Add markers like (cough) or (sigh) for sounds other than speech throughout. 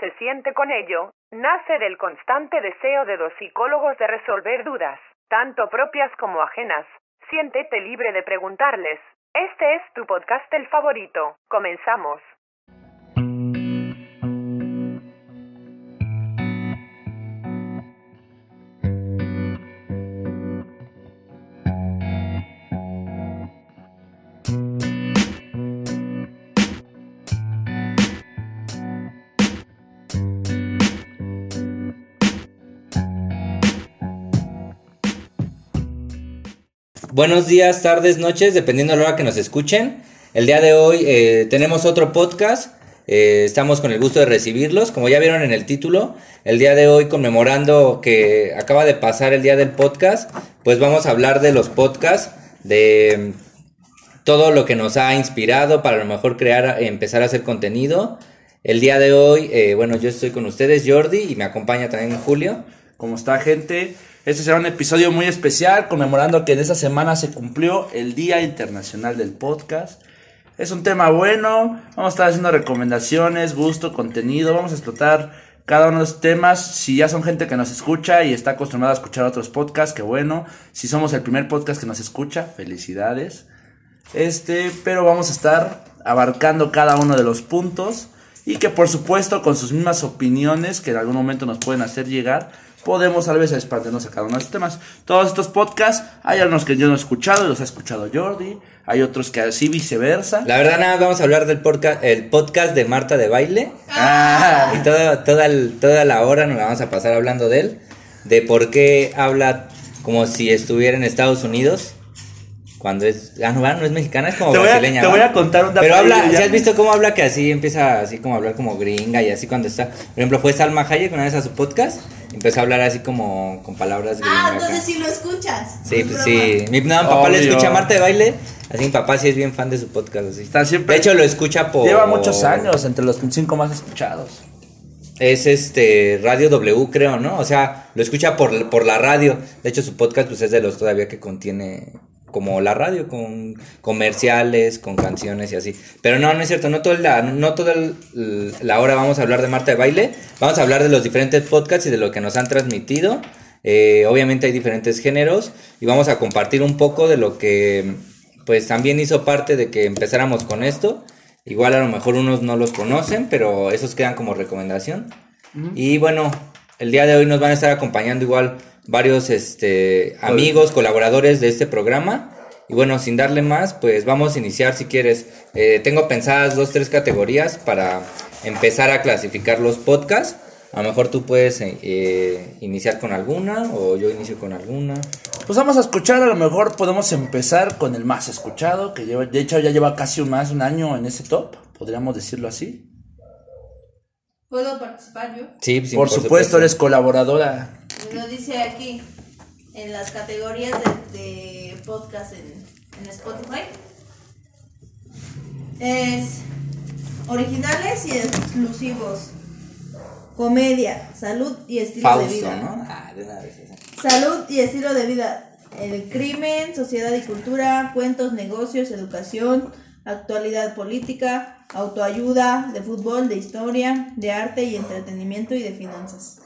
se siente con ello, nace del constante deseo de los psicólogos de resolver dudas, tanto propias como ajenas. Siéntete libre de preguntarles. Este es tu podcast el favorito. Comenzamos. Buenos días, tardes, noches, dependiendo de la hora que nos escuchen. El día de hoy eh, tenemos otro podcast. eh, estamos con el gusto de recibirlos. Como ya vieron en el título, el día de hoy conmemorando que acaba de pasar el día del podcast, pues vamos a hablar de los podcasts, de mm, todo lo que nos ha inspirado para a lo mejor crear, empezar a hacer contenido. El día de hoy, eh, bueno, yo estoy con ustedes, Jordi, y me acompaña también Julio. ¿Cómo está, gente? Este será un episodio muy especial, conmemorando que en esta semana se cumplió el Día Internacional del Podcast. Es un tema bueno, vamos a estar haciendo recomendaciones, gusto, contenido, vamos a explotar cada uno de los temas. Si ya son gente que nos escucha y está acostumbrada a escuchar otros podcasts, qué bueno. Si somos el primer podcast que nos escucha, felicidades. Este, pero vamos a estar abarcando cada uno de los puntos y que por supuesto con sus mismas opiniones que en algún momento nos pueden hacer llegar, podemos tal vez expandirnos a cada uno de estos temas. Todos estos podcasts, hay algunos que yo no he escuchado y los ha escuchado Jordi, hay otros que así viceversa. La verdad, nada, vamos a hablar del podcast, el podcast de Marta de Baile. Ah, Y toda, toda, el- toda la hora nos la vamos a pasar hablando de él. De por qué habla como si estuviera en Estados Unidos. Cuando es. Ah, no, no es mexicana, es como Te voy a- brasileña. te voy a contar un dato Pero habla. ¿si has visto cómo habla que así empieza así como a hablar como gringa y así cuando está? Por ejemplo, fue Salma Hayek una vez a su podcast. Empezó a hablar así como con palabras gringas. Ah, acá. entonces sí lo escuchas. Sí, No pues sí. Mi, no, mi papá le escucha a Marta de Baile. Así mi papá sí es bien fan de su podcast. Así. Está siempre- De hecho, lo escucha por. lleva muchos años, entre los cinco más escuchados. Es este Radio W, creo, ¿no? O sea, lo escucha por, por la radio. De hecho, su podcast pues es de los todavía que contiene como la radio, con comerciales, con canciones y así. Pero no, no es cierto, no toda la, no toda la hora vamos a hablar de Marta de Baile. Vamos a hablar de los diferentes podcasts y de lo que nos han transmitido. Eh, obviamente hay diferentes géneros y vamos a compartir un poco de lo que pues también hizo parte de que empezáramos con esto. Igual a lo mejor unos no los conocen, pero esos quedan como recomendación. Y bueno, el día de hoy nos van a estar acompañando igual varios este, amigos, colaboradores de este programa. Y bueno, sin darle más, pues vamos a iniciar si quieres. Eh, tengo pensadas dos, tres categorías para empezar a clasificar los podcasts. A lo mejor tú puedes eh, eh, iniciar con alguna o yo inicio con alguna. Pues vamos a escuchar, a lo mejor podemos empezar con el más escuchado, que lleva, de hecho ya lleva casi un más un año en ese top, podríamos decirlo así. ¿Puedo participar yo? Sí, sí, por, supuesto, eres colaboradora. Lo dice aquí en las categorías de, de podcast en, en Spotify. Es originales y exclusivos. Comedia, salud y estilo de Fausto, vida. ¿no? Ah, de una vez esa. Salud y estilo de vida. El crimen, sociedad y cultura, cuentos, negocios, educación, actualidad política, autoayuda, de fútbol, de historia, de arte y entretenimiento y de finanzas.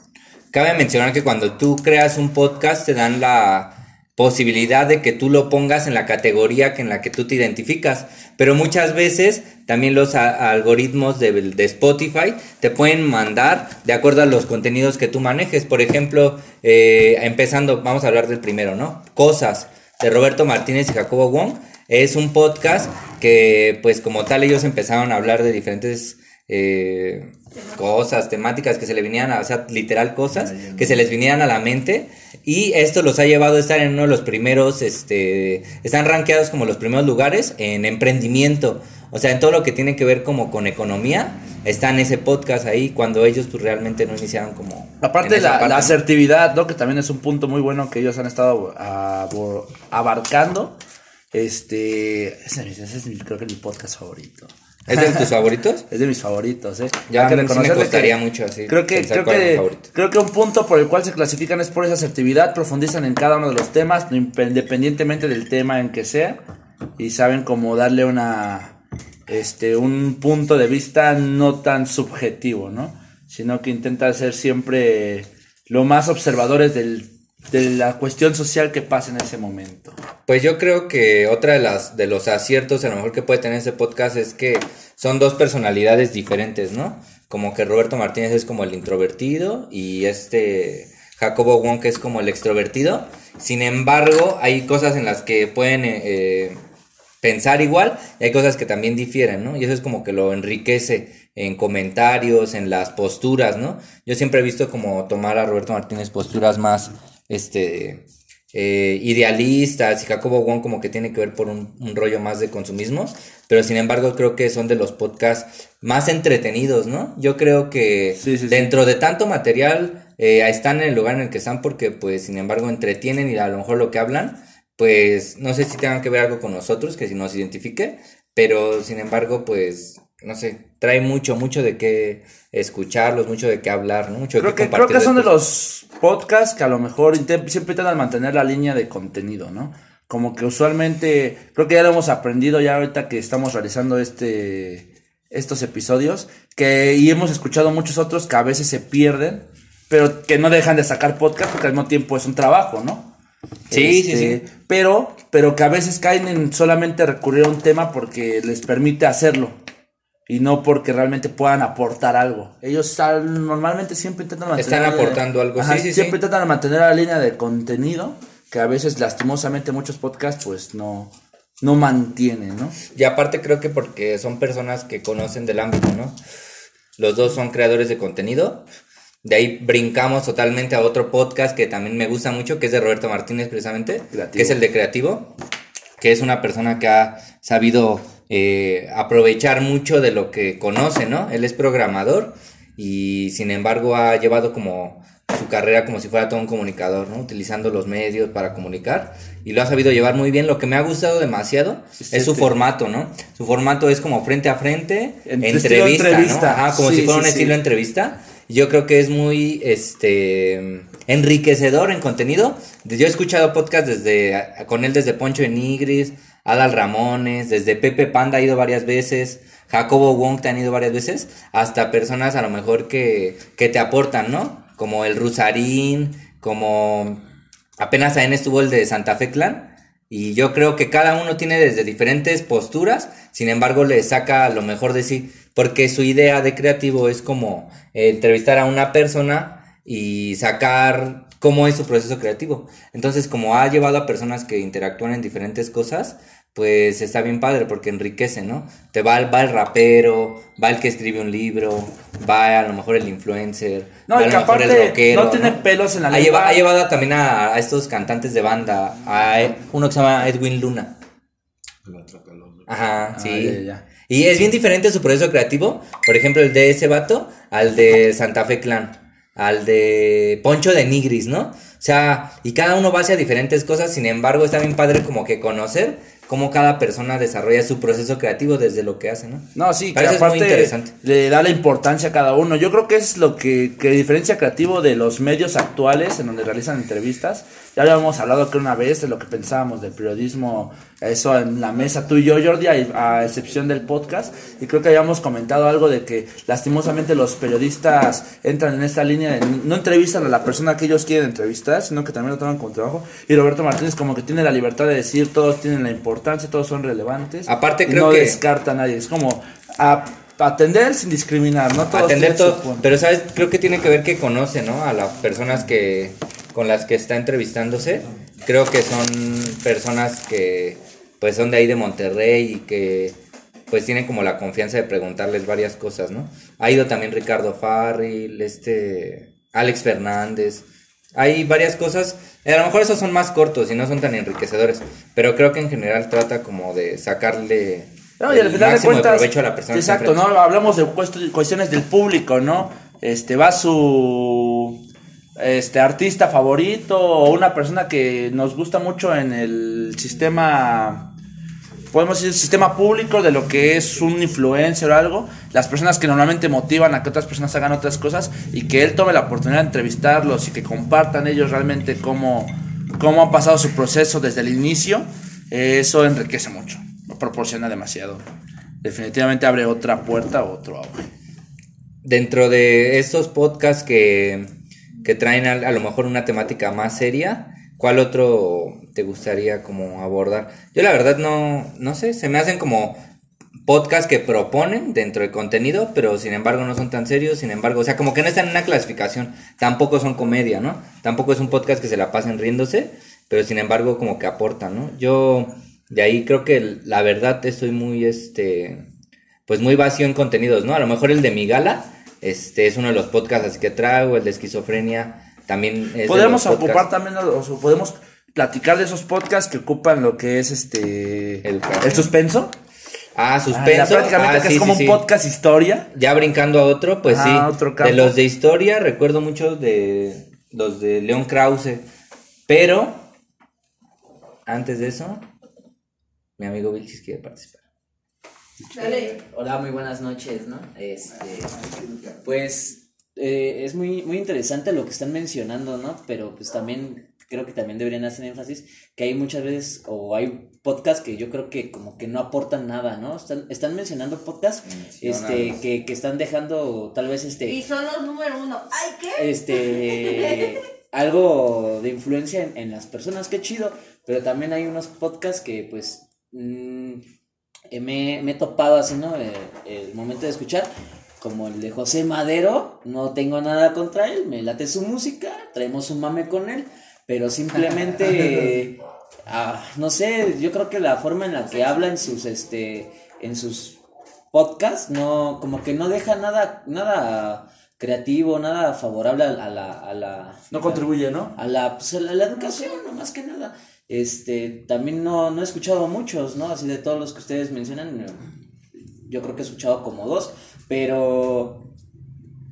Cabe mencionar que cuando tú creas un podcast te dan la posibilidad de que tú lo pongas en la categoría que en la que tú te identificas, pero muchas veces también los algoritmos de, de Spotify te pueden mandar de acuerdo a los contenidos que tú manejes. Por ejemplo, eh, empezando, vamos a hablar del primero, ¿no? Cosas de Roberto Martínez y Jacobo Wong. Es un podcast que, pues como tal, ellos empezaron a hablar de diferentes eh, cosas, temáticas que se le vinieran a, o sea, literal cosas que se les vinieran a la mente. Y esto los ha llevado a estar en uno de los primeros, este, están rankeados como los primeros lugares en emprendimiento. O sea, en todo lo que tiene que ver como con economía, está en ese podcast ahí cuando ellos pues realmente no iniciaron como... Aparte esa la, asertividad, ¿no? Que también es un punto muy bueno que ellos han estado abo- abarcando. Este, ese, es- ese es mi- creo que es mi podcast favorito. ¿Es de tus favoritos? (laughs) Es de mis favoritos, ¿eh? Ya, Hay que sí me costaría mucho así Creo que, creo, que, creo que un punto por el cual se clasifican es por esa asertividad, profundizan en cada uno de los temas, independientemente del tema en que sea, y saben cómo darle una, este, un punto de vista no tan subjetivo, ¿no? sino que intenta ser siempre lo más observadores del, de la cuestión social que pasa en ese momento. Pues yo creo que otra de las de los aciertos a lo mejor que puede tener ese podcast es que son dos personalidades diferentes, ¿no? Como que Roberto Martínez es como el introvertido y este Jacobo Wong es como el extrovertido. Sin embargo, hay cosas en las que pueden eh, eh, pensar igual y hay cosas que también difieren, ¿no? Y eso es como que lo enriquece en comentarios, en las posturas, ¿no? Yo siempre he visto como tomar a Roberto Martínez posturas más, este, eh, idealistas y Jacobo Wong como que tiene que ver por un, un, rollo más de consumismo, pero sin embargo creo que son de los podcasts más entretenidos, ¿no? Yo creo que Sí, sí, sí. dentro de tanto material eh, están en el lugar en el que están porque pues sin embargo entretienen y a lo mejor lo que hablan pues no sé si tengan que ver algo con nosotros, que si nos identifique, pero sin embargo, pues, no sé, trae mucho, mucho de qué escucharlos, mucho de qué hablar, ¿no? Mucho de qué que, creo que compartir son de los podcasts que a lo mejor siempre intentan mantener la línea de contenido, ¿no? Como que usualmente, creo que ya lo hemos aprendido ya ahorita que estamos realizando este, estos episodios, que, y hemos escuchado muchos otros que a veces se pierden, pero que no dejan de sacar podcast porque al mismo tiempo es un trabajo, ¿no? Sí, sí, Este, sí. Pero, pero que a veces caen en solamente recurrir a un tema porque les permite hacerlo y no porque realmente puedan aportar algo. Ellos al- normalmente siempre intentan mantener... Están aportando algo, sí, sí, Siempre sí. intentan mantener la línea de contenido que a veces lastimosamente muchos podcasts pues no, no mantienen, ¿no? Y aparte creo que porque son personas que conocen del ámbito, ¿no? Los dos son creadores de contenido. De ahí brincamos totalmente a otro podcast que también me gusta mucho, que es de Roberto Martínez precisamente, Creativo. que es el de Creativo, que es una persona que ha sabido eh, aprovechar mucho de lo que conoce, ¿no? Él es programador y sin embargo ha llevado como su carrera como si fuera todo un comunicador, ¿no? Utilizando los medios para comunicar y lo ha sabido llevar muy bien. Lo que me ha gustado demasiado Sí, es su sí. formato, ¿no? Su formato es como frente a frente, En entrevista. ¿no? Ajá, como Sí, si fuera un estilo entrevista. Yo creo que es muy este enriquecedor en contenido. Yo he escuchado podcast desde con él desde Poncho de Nigris, Adal Ramones, desde Pepe Panda ha ido varias veces, Jacobo Wong te han ido varias veces, hasta personas a lo mejor que, que te aportan, ¿no? Como el Rusarín, como apenas ahí estuvo el de Santa Fe Clan. Y yo creo que cada uno tiene desde diferentes posturas, sin embargo le saca lo mejor de sí, porque su idea de creativo es como eh, entrevistar a una persona y sacar cómo es su proceso creativo. Entonces, como ha llevado a personas que interactúan en diferentes cosas, pues está bien padre porque enriquece, ¿no? Te va, el- va el rapero, va el que escribe un libro, va a lo mejor el influencer, No, va a lo mejor el rockero, no tiene pelos en la ha, lengua. lleva- ha llevado también a, a estos cantantes de banda, a uno que se llama Edwin Luna. Ajá, Ah, sí. ya, ya. Y es bien diferente su proceso creativo, por ejemplo, el de ese vato al de Santa Fe Clan, al de Poncho de Nigris, ¿no? O sea, y cada uno va hacia diferentes cosas, sin embargo, está bien padre como que conocer cómo cada persona desarrolla su proceso creativo desde lo que hace, ¿no? No, sí, que Parece muy aparte interesante. le da la importancia a cada uno. Yo creo que es lo que, que diferencia creativo de los medios actuales en donde realizan entrevistas. Ya habíamos hablado que una vez de lo que pensábamos del periodismo, eso en la mesa, tú y yo, Jordi, a, a excepción del podcast. Y creo que habíamos comentado algo de que lastimosamente los periodistas entran en esta línea de no entrevistan a la persona que ellos quieren entrevistar, sino que también lo toman como trabajo. Y Roberto Martínez como que tiene la libertad de decir, todos tienen la importancia, todos son relevantes. Aparte, creo no que- descarta a nadie. Es como a- atender sin discriminar, ¿no? Todos atender todo. Pero, ¿sabes? Creo que tiene que ver que conoce, ¿no? A las personas que con las que está entrevistándose. Creo que son personas que, pues, son de ahí de Monterrey y que, pues, tienen como la confianza de preguntarles varias cosas, ¿no? Ha ido también Ricardo Farril, este, Alex Fernández. Hay varias cosas. A lo mejor esos son más cortos y no son tan enriquecedores. Pero creo que en general trata como de sacarle No, y al el final de cuentas, provecho a la persona. exacto. ¿no? Hablamos de cuest- cuestiones del público, ¿no? Este, va su este artista favorito o una persona que nos gusta mucho en el sistema podemos decir sistema público de lo que es un influencer o algo, las personas que normalmente motivan a que otras personas hagan otras cosas y que él tome la oportunidad de entrevistarlos y que compartan ellos realmente cómo, cómo han pasado su proceso desde el inicio, eso enriquece mucho, proporciona demasiado. Definitivamente abre otra puerta o otro auge. dentro de estos podcasts que, que traen a, a lo mejor una temática más seria, ¿cuál otro te gustaría como abordar? Yo la verdad no, no sé, se me hacen como podcasts que proponen dentro del contenido, pero sin embargo no son tan serios, sin embargo, o sea, como que no están en una clasificación, tampoco son comedia, ¿no? Tampoco es un podcast que se la pasen riéndose, pero sin embargo como que aportan, ¿no? Yo de ahí creo que la verdad estoy muy, este, pues muy vacío en contenidos, ¿no? A lo mejor el de mi gala, este, es uno de los podcasts que traigo, el de esquizofrenia, también es de Podemos ocupar también, o podemos platicar de esos podcasts que ocupan lo que es este El- el suspenso. Ah, Ah, suspenso. ya prácticamente ah, que sí, es como sí, un sí. podcast historia. Ya brincando a otro, pues Ah, sí. otro de los de historia, recuerdo mucho de los de León Krause. Pero, antes de eso, mi amigo Vilchis quiere participar. Dale. Hola, muy buenas noches, ¿no? Este, pues eh, es muy, muy interesante lo que están mencionando, ¿no? Pero pues también creo que también deberían hacer énfasis que hay muchas veces o hay podcasts que yo creo que como que no aportan nada, ¿no? Están, están mencionando podcasts este, que, que están dejando tal vez este Y son los número uno. ¡Ay, qué! este (laughs) algo de influencia en, en las personas, qué chido, pero también hay unos podcasts que pues mm, eh, me, me he topado así, ¿no? Eh, el momento de escuchar, como el de José Madero, no tengo nada contra él, me late su música, traemos un mame con él, pero simplemente, (laughs) ah, no sé, yo creo que la forma en la que habla en sus, este, en sus podcast no como que no deja nada nada creativo nada favorable a, a la a la No contribuye, ¿no? a la, pues, a la, a la educación no más que nada. Este también no, no he escuchado muchos no así de todos los que ustedes mencionan yo creo que he escuchado como dos pero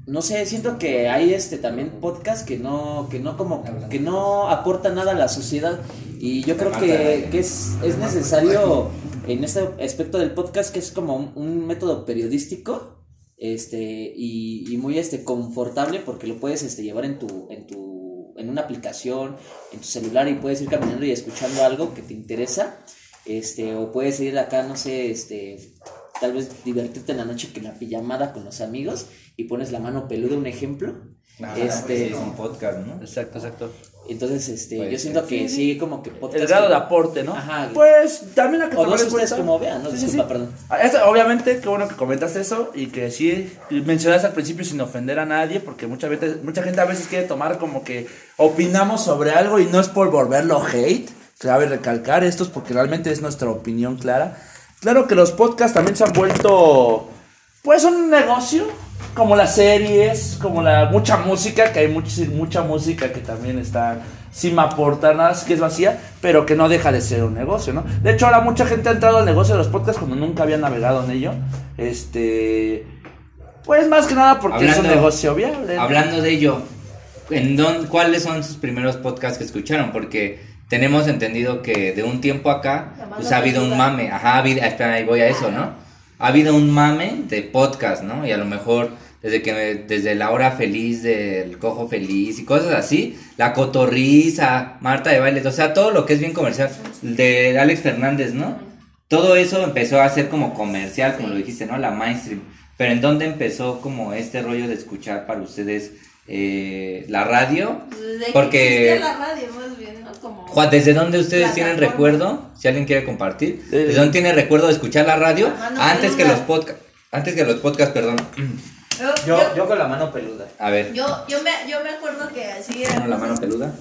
no sé, siento que hay este también podcast que no, que no como, que no aporta nada a la sociedad. Y yo creo que, que es, es necesario en este aspecto del podcast que es como un, un método periodístico, este, y, y muy este confortable porque lo puedes este llevar en tu, en tu, en una aplicación, en tu celular y puedes ir caminando y escuchando algo que te interesa. Este, o puedes ir acá, no sé, este, tal vez divertirte en la noche que la pijamada con los amigos y pones la mano peluda, un ejemplo. este, es un podcast, ¿no? Exacto, exacto. entonces, este, Puede yo siento ser. que sí, como que podcast. El grado de aporte, ¿no? Ajá. Pues también hay que O no en ustedes cómo vean, ¿no? Sí, sí, Disculpa, sí. perdón. Ah, esto, obviamente, qué bueno que comentaste eso y que sí mencionaste al principio sin ofender a nadie, porque mucha, veces, mucha gente a veces quiere tomar como que opinamos sobre algo y no es por volverlo hate. Cabe recalcar esto es porque realmente es nuestra opinión clara. Claro que los podcasts también se han vuelto, pues, un negocio, como las series, como la mucha música, que hay mucha, mucha música que también está sin aportar nada, que es vacía, pero que no deja de ser un negocio, ¿no? De hecho, ahora mucha gente ha entrado al negocio de los podcasts como nunca había navegado en ello. Este. Pues más que nada porque es un negocio viable. Hablando de ello, ¿en dónde- ¿cuáles son sus primeros podcasts que escucharon? Porque tenemos entendido que de un tiempo acá, pues ha habido un mame. Ajá, ha habido, espera, ahí voy a eso, ¿no? Ha habido un mame de podcast, ¿no? Y a lo mejor desde que desde la hora feliz del cojo feliz y cosas así, la cotorriza, Marta de bailes, o sea, todo lo que es bien comercial de Alex Fernández, ¿no? Todo eso empezó a ser como comercial, como lo dijiste, ¿no? La mainstream. Pero ¿en dónde empezó como este rollo de escuchar para ustedes eh, la radio? Desde Porque- existía la radio, más bien, ¿no? Como... Juan, ¿desde dónde ustedes tienen recuerdo? Si alguien quiere compartir. ¿Desde dónde tiene recuerdo de escuchar la radio? La mano Antes que los podcasts. Antes que los podcasts, perdón. Yo, Yo, yo, yo con la mano peluda. A ver. yo, yo me, yo me acuerdo que así eran ¿no? la mano cosas, peluda.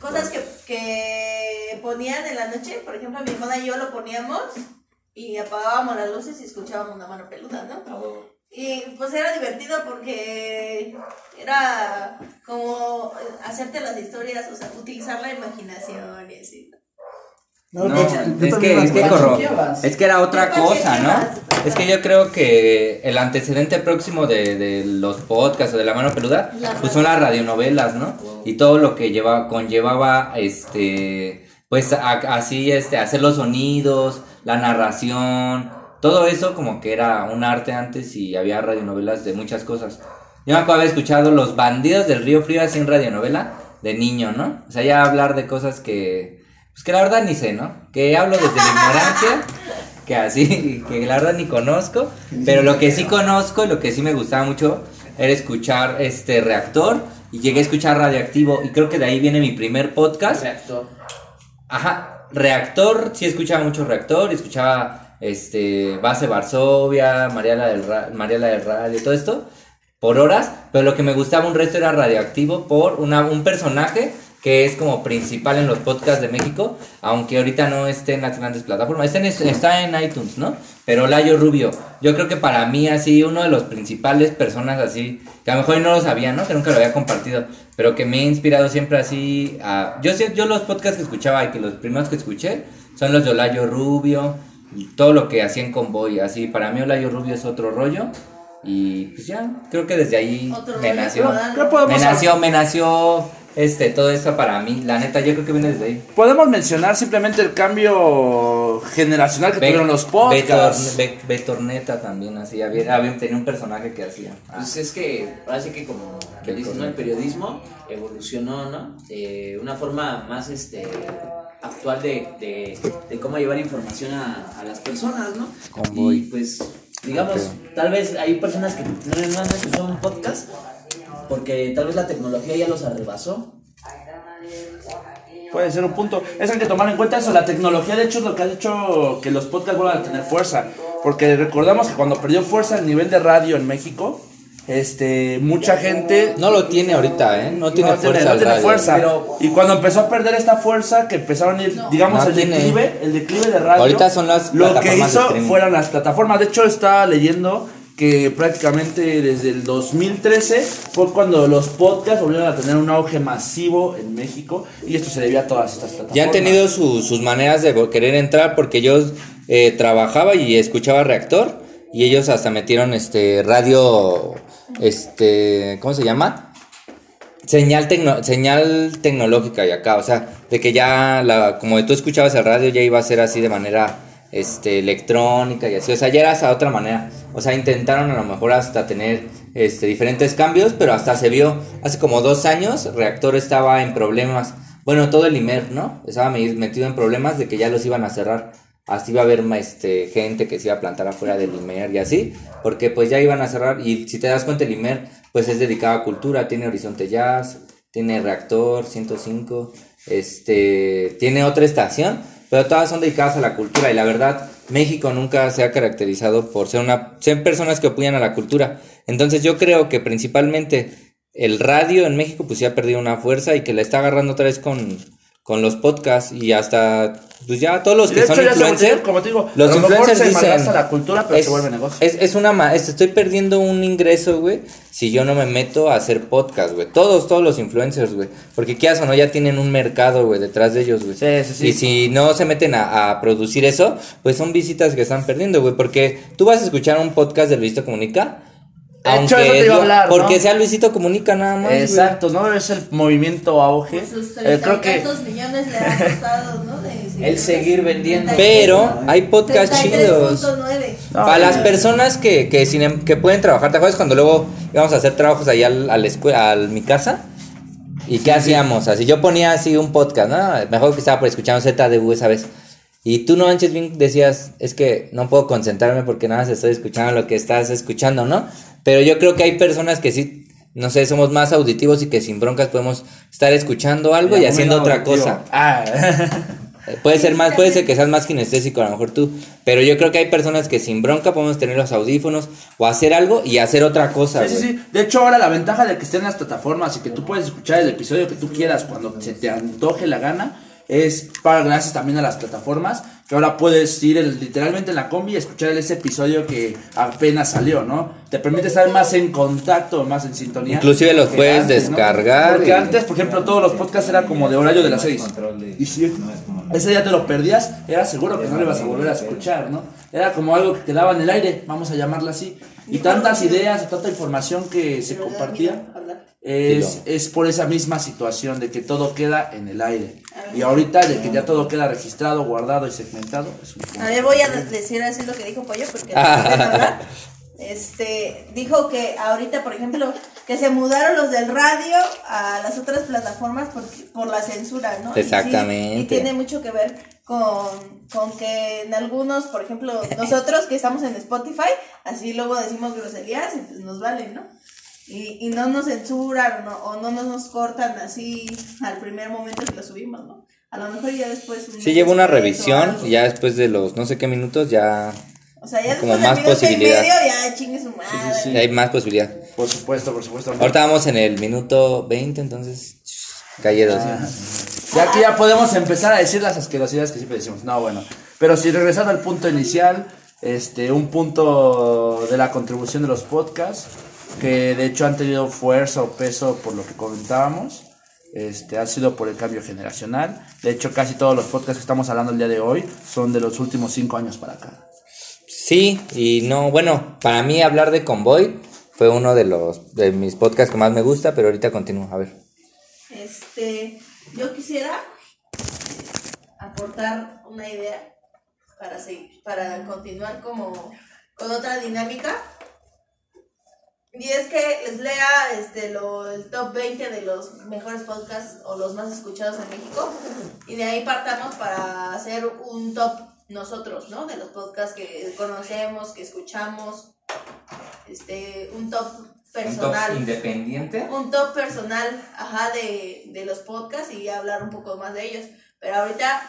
cosas que, que ponían en la noche. Por ejemplo, mi hermana y yo lo poníamos y apagábamos las luces y escuchábamos la mano peluda, ¿no? Y pues era divertido porque era como hacerte las historias, o sea, utilizar la imaginación y así. No, de hecho, es que, es que corro- es que era otra cosa, ¿no? Es que yo creo que el antecedente próximo de, de los podcasts o de la mano peluda, La pues son las radionovelas, ¿no? Y todo lo que lleva, conllevaba, este, pues a- así, este, hacer los sonidos, la narración, todo eso como que era un arte antes y había radionovelas de muchas cosas. Yo me acuerdo haber escuchado Los Bandidos del Río Frío así en radionovela de niño, ¿no? O sea, ya hablar de cosas que, pues que la verdad ni sé, ¿no? Que hablo desde la ignorancia, que así, (laughs) que la verdad ni conozco, pero lo que sí conozco y lo que sí me gustaba mucho era escuchar este reactor y llegué a escuchar radioactivo y creo que de ahí viene mi primer podcast. Reactor. Ajá, reactor, sí escuchaba mucho reactor, escuchaba este base Varsovia, Mariela del, Ra- Mariela del Radio, todo esto por horas, pero lo que me gustaba un resto era radioactivo por una, un personaje que es como principal en los podcasts de México, aunque ahorita no esté en las grandes plataformas, está en, está en iTunes, ¿no? Pero Layo Rubio, yo creo que para mí así uno de los principales personas así, que a lo mejor no lo sabía, ¿no? Que nunca lo había compartido, pero que me ha inspirado siempre así a... Yo, yo los podcasts que escuchaba y que los primeros que escuché son los de Olayo Rubio, todo lo que hacían con Boy, así, para mí Olayo Rubio es otro rollo. Y pues ya, creo que desde ahí Otro me rollo, nació. ¿verdad? ¿Qué podemos, Me nació, me nació este, todo esto para mí. La neta, yo creo que viene desde ahí. podemos mencionar simplemente el cambio generacional que tuvieron los podcasts? Betor- Be- Betorneta también, así. Había, había, tenía un personaje que hacía. Ah, Pues es que, así que como que dicen, ¿no? El periodismo evolucionó, ¿no? Eh, una forma más este actual de, de, de cómo llevar información a, a las personas, ¿no? Y pues, digamos, tal vez hay personas que no, no han escuchado un podcast porque tal vez la tecnología ya los arrebasó. Puede ser un punto. Es hay que tomar en cuenta eso. La tecnología, de hecho, es lo que ha hecho que los podcasts vuelvan a tener fuerza. Porque recordamos que cuando perdió fuerza el nivel de radio en México, este, mucha gente No lo tiene ahorita, ¿eh? No tiene no tiene, fuerza. no el tiene radio. fuerza. Pero- y cuando empezó a perder esta fuerza, que empezaron a ir, digamos, No el tiene. declive, el declive de radio. Ahorita son las Lo que hizo fueron las plataformas. De hecho, estaba leyendo que prácticamente desde el 2013 fue cuando los podcasts volvieron a tener un auge masivo en México. Y esto se debía a todas estas plataformas. Ya han tenido su- sus maneras de querer entrar porque yo eh, trabajaba y escuchaba reactor y ellos hasta metieron este radio, este, ¿cómo se llama? Señal, señal tecnológica y acá, o sea, de que ya, la, como tú escuchabas el radio, ya iba a ser así de manera este, electrónica y así, o sea, ya era hasta otra manera, o sea, intentaron a lo mejor hasta tener este, diferentes cambios, pero hasta se vio, hace como dos años, Reactor estaba en problemas, bueno, todo el IMER, ¿no? Estaba me- metido en problemas de que ya los iban a cerrar, así iba a haber este, gente que se iba a plantar afuera del IMER y así, porque pues ya iban a cerrar, y si te das cuenta el IMER, pues es dedicado a cultura, tiene Horizonte Jazz, tiene Reactor 105, este, tiene otra estación, pero todas son dedicadas a la cultura y la verdad México nunca se ha caracterizado por ser una ser personas que apoyan a la cultura. Entonces yo creo que principalmente el radio en México pues ya ha perdido una fuerza y que la está agarrando otra vez con, con los podcasts y hasta pues ya todos los que son influencers como te digo, los a lo mejor influencers se dicen la cultura, pero se vuelve negocio. Es, es una es- estoy perdiendo un ingreso, güey, si yo no me meto a hacer podcast, güey. Todos, todos los influencers, güey. Porque quieras o no, ya tienen un mercado, güey, detrás de ellos, güey. Sí, sí, sí. Y si no se meten a, a producir eso, pues son visitas que están perdiendo, güey. Porque tú vas a escuchar un podcast de Luisito Comunica. De hecho, eso te iba a porque sea Luisito Comunica nada más. güey. Exacto, ¿no? Es el movimiento auge. Pues sus Eh, creo que millones le ha costado, ¿no? De (laughs) El seguir vendiendo. Pero hay podcasts chidos. 33.9. No, Para las personas que, que, sin em- que pueden trabajar, ¿te acuerdas cuando luego íbamos a hacer trabajos ahí al, escuela, a mi casa? ¿Y qué hacíamos? Así yo ponía así un podcast, ¿no? Mejor que estaba por escuchando ZDU esa vez. Y tú no manches bien decías, es que no puedo concentrarme porque nada más estoy escuchando lo que estás escuchando, ¿no? Pero yo creo que hay personas que sí, no sé, somos más auditivos y que sin broncas podemos estar escuchando algo y haciendo otra auditivo. cosa. Ah, Eh, Puede ser más, puede ser que seas más kinestésico a lo mejor tú, pero yo creo que hay personas que sin bronca podemos tener los audífonos o hacer algo y hacer otra cosa, Sí, sí, sí. De hecho, ahora la ventaja de que estén las plataformas y que tú puedes escuchar el episodio que tú quieras cuando se te antoje la gana es para gracias también a las plataformas que ahora puedes ir el- literalmente en la combi y escuchar ese episodio que apenas salió, ¿no? Te permite estar más en contacto, más en sintonía. Inclusive los puedes ¿no? descargar Porque y- antes, por ejemplo, todos los podcasts eran como de horario de las 6. Y si ese día te lo perdías, era seguro que no lo ibas a volver a escuchar, ¿no? Era como algo que quedaba en el aire, vamos a llamarlo así. Y tantas ideas y tanta información que se compartía es, es por esa misma situación de que todo queda en el aire. Y ahorita de que ya todo queda registrado, guardado y segmentado, es un. A ver, voy a decir así lo que dijo Pollo porque (laughs) no Ah. pueden hablar. Este, dijo que ahorita, por ejemplo, que se mudaron los del radio a las otras plataformas por, por la censura, ¿no? Y sí, Exactamente. Y, tiene mucho que ver con, con que en algunos, por ejemplo, (laughs) nosotros que estamos en Spotify, así luego decimos groserías y pues nos valen, ¿no? Y, y no nos censuran o no, o no nos, nos cortan así al primer momento que lo subimos, ¿no? A lo mejor ya después... Sí mes llevo una revisión y ya después de los no sé qué minutos ya O sea, ya como después más minuto y posibilidad. medio ya chingue su madre. sí. ya hay más posibilidad. Por supuesto, por supuesto. Ahorita vamos en el minuto 20, entonces calle dos. Ya aquí ya podemos empezar a decir las asquerosidades que siempre decimos. No, bueno. Pero si regresando al punto inicial, este, un punto de la contribución de los podcasts, que de hecho han tenido fuerza o peso por lo que comentábamos, este, ha sido por el cambio generacional. De hecho, casi todos los podcasts que estamos hablando el día de hoy son de los últimos cinco años para acá. Sí, y no, bueno, para mí hablar de Convoy fue uno de los de mis podcasts que más me gusta, pero ahorita continúo, a ver. Este, yo quisiera aportar una idea para seguir, para continuar como con otra dinámica. Y es que les lea este lo, el top 20 de los mejores podcasts o los más escuchados en México. Y de ahí partamos para hacer un top nosotros, ¿no? De los podcasts que conocemos, que escuchamos. Este, un top personal independiente. un top personal, ajá, de, de los podcasts y hablar un poco más de ellos. Pero ahorita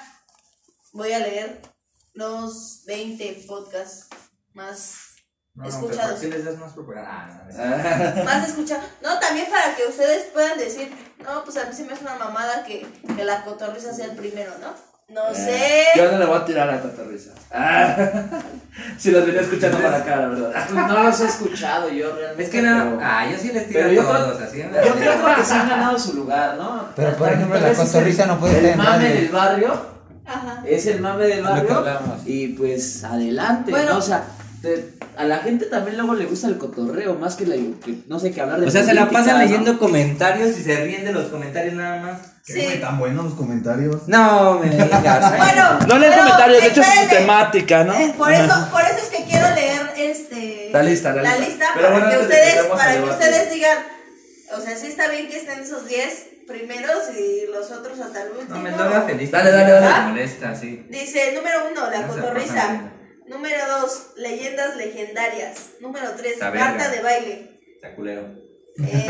voy a leer los 20 podcasts más escuchados. Más (laughs) escuchados. No, también para que ustedes puedan decir, no, pues a mí se me hace una mamada que, que la cotorriza sea el primero, ¿no? No sé. Yo no le voy a tirar a tanta risa. (laughs) si los venía escuchando para acá, la verdad. Pues no los he escuchado yo realmente. Es que no, pero- ah, yo sí les pero tiro yo a creo- todos, así. Yo creo que sí han ganado su lugar, ¿no? Pero, por ejemplo, la el- no puede estar El mame del barrio Ajá. es el mame del Es lo que barrio. hablamos. Y pues adelante, Bueno. ¿no? O sea, te- a la gente también luego le gusta el cotorreo, más que, la, que no sé, que hablar de O sea, se la pasan ¿no? leyendo comentarios y se ríen de los comentarios nada más. ¿Qué, Sí. güey, tan buenos los comentarios? No, me digas. Bueno, No leen pero, comentarios, de hecho es su temática, ¿no? Eh, por eso, por eso es que quiero leer este La lista, la lista. Para bueno, que ustedes, para que ustedes digan, o sea, sí está bien que estén esos 10 primeros y los otros hasta el último. No me lo feliz. Dale, dale, dale. Me molesta, sí. Dice, número uno, la No cotorriza. Número dos, leyendas legendarias. Número tres, Está Marta verga. de baile. Está culero. Eh,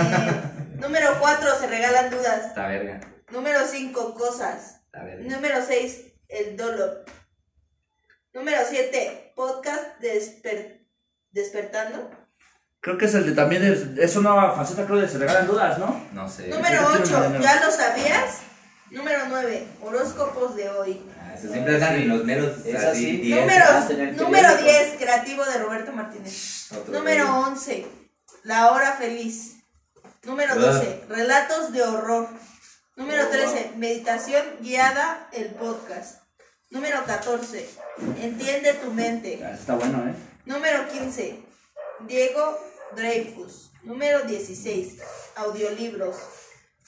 (laughs) número cuatro, se regalan dudas. Está verga. Número cinco, cosas. Está verga. Número 6, el dolor. Número 7, podcast desper- despertando. Creo que es el de también, es, es una faceta creo de se regalan dudas, ¿no? No sé. Número sí, 8, sí, sí. ¿ya lo sabías? Número 9, horóscopos de hoy. Ah, eso siempre dan en los meros Es así, así. diez. Número, vas a tener que número leerlo. 10, creativo de Roberto Martínez. Otro Número rollo. 11, la hora feliz. Número Ah. 12, relatos de horror. Número Oh, 13, meditación guiada, el podcast. Número 14, entiende tu mente. Ah, Está bueno, ¿eh? Número 15, Diego Dreyfus. Número 16, audiolibros.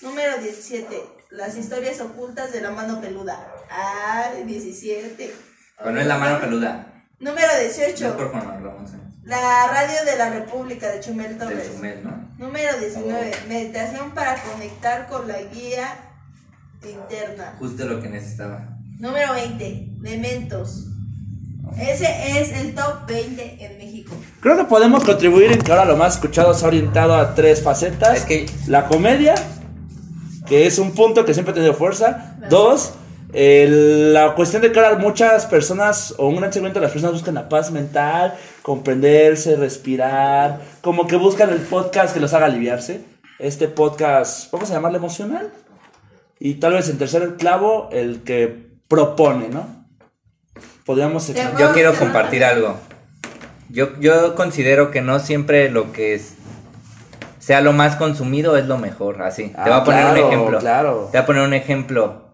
Número 17, las historias ocultas de la mano peluda. Ah, 17. Pero no es la mano peluda. Número No es 18, por Juan Manuel Ramón Sáenz. la radio de la República de Chumel Torres. Chumel, ¿no? Número 19, meditación para conectar con la guía interna. Justo lo que necesitaba. Número 20, Dementos. Ese es el top 20 en México. Creo que podemos contribuir en que ahora lo más escuchado se ha orientado a tres facetas. Es que- La comedia, que es un punto que siempre ha tenido fuerza. Dos, el- la cuestión de que ahora muchas personas, o un gran segmento de las personas buscan la paz mental, comprenderse, respirar, como que buscan el podcast que los haga aliviarse. Este podcast, vamos a llamarle emocional. Y tal vez en tercer clavo, el que propone, ¿no? Podríamos... Yo quiero compartir algo. Yo, yo considero que no siempre lo que es, sea lo más consumido es lo mejor, así. Te Ah, voy a poner claro, un ejemplo. claro. Te voy a poner un ejemplo.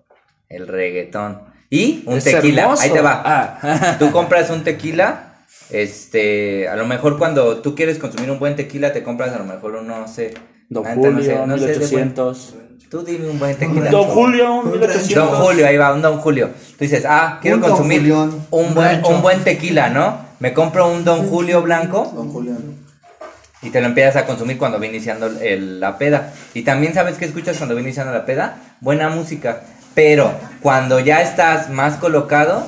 El reggaetón. Y un Es tequila. hermoso. Ahí te va. Ah. Tú compras un tequila. Este, a lo mejor cuando tú quieres consumir un buen tequila, te compras a lo mejor un, no sé. Don neta, no Julio, sé, no sé de buen- 1800. Tú dime un buen tequila. Don Julio, 1800. Don Julio, ahí va, un Don Julio. Tú dices, ah, quiero Un consumir un un buen, un buen tequila, ¿no? Me compro un Don Julio blanco Don Julián. Y te lo empiezas a consumir cuando va iniciando el- la peda. Y también sabes que escuchas cuando va iniciando la peda, buena música. Pero cuando ya estás más colocado,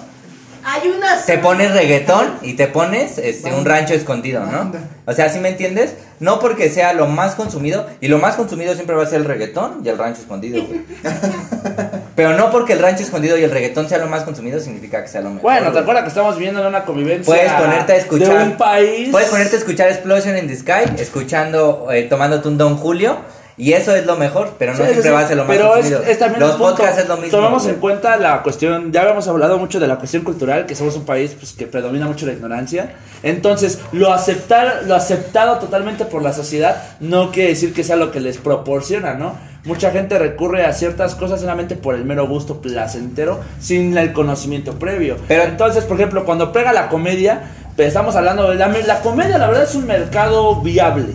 Hay unas. te pones reggaetón y te pones este, un rancho escondido, ¿no? O sea, ¿sí me entiendes? No porque sea lo más consumido, y lo más consumido siempre va a ser el reggaetón y el rancho escondido, güey. (laughs) Pero no porque el rancho escondido y el reggaetón sea lo más consumido significa que sea lo mejor. Bueno, ¿te güey. acuerdas que estamos viviendo en una convivencia Puedes ponerte a escuchar. de un país? Puedes ponerte a escuchar Explosion in the Sky, escuchando, eh, tomándote un Don Julio, y eso es lo mejor, pero no Sí, siempre sí, va a ser lo más pero es, consumido. es también Los podcasts es lo mismo. Tomamos en cuenta la cuestión, ya habíamos hablado mucho de la cuestión cultural, que somos un país pues, que predomina mucho la ignorancia. Entonces, lo aceptar, lo aceptado totalmente por la sociedad no quiere decir que sea lo que les proporciona, ¿no? Mucha gente recurre a ciertas cosas solamente por el mero gusto placentero, sin el conocimiento previo. Pero- entonces, por ejemplo, cuando pega la comedia, pues, estamos hablando de la, la comedia, la verdad es un mercado viable.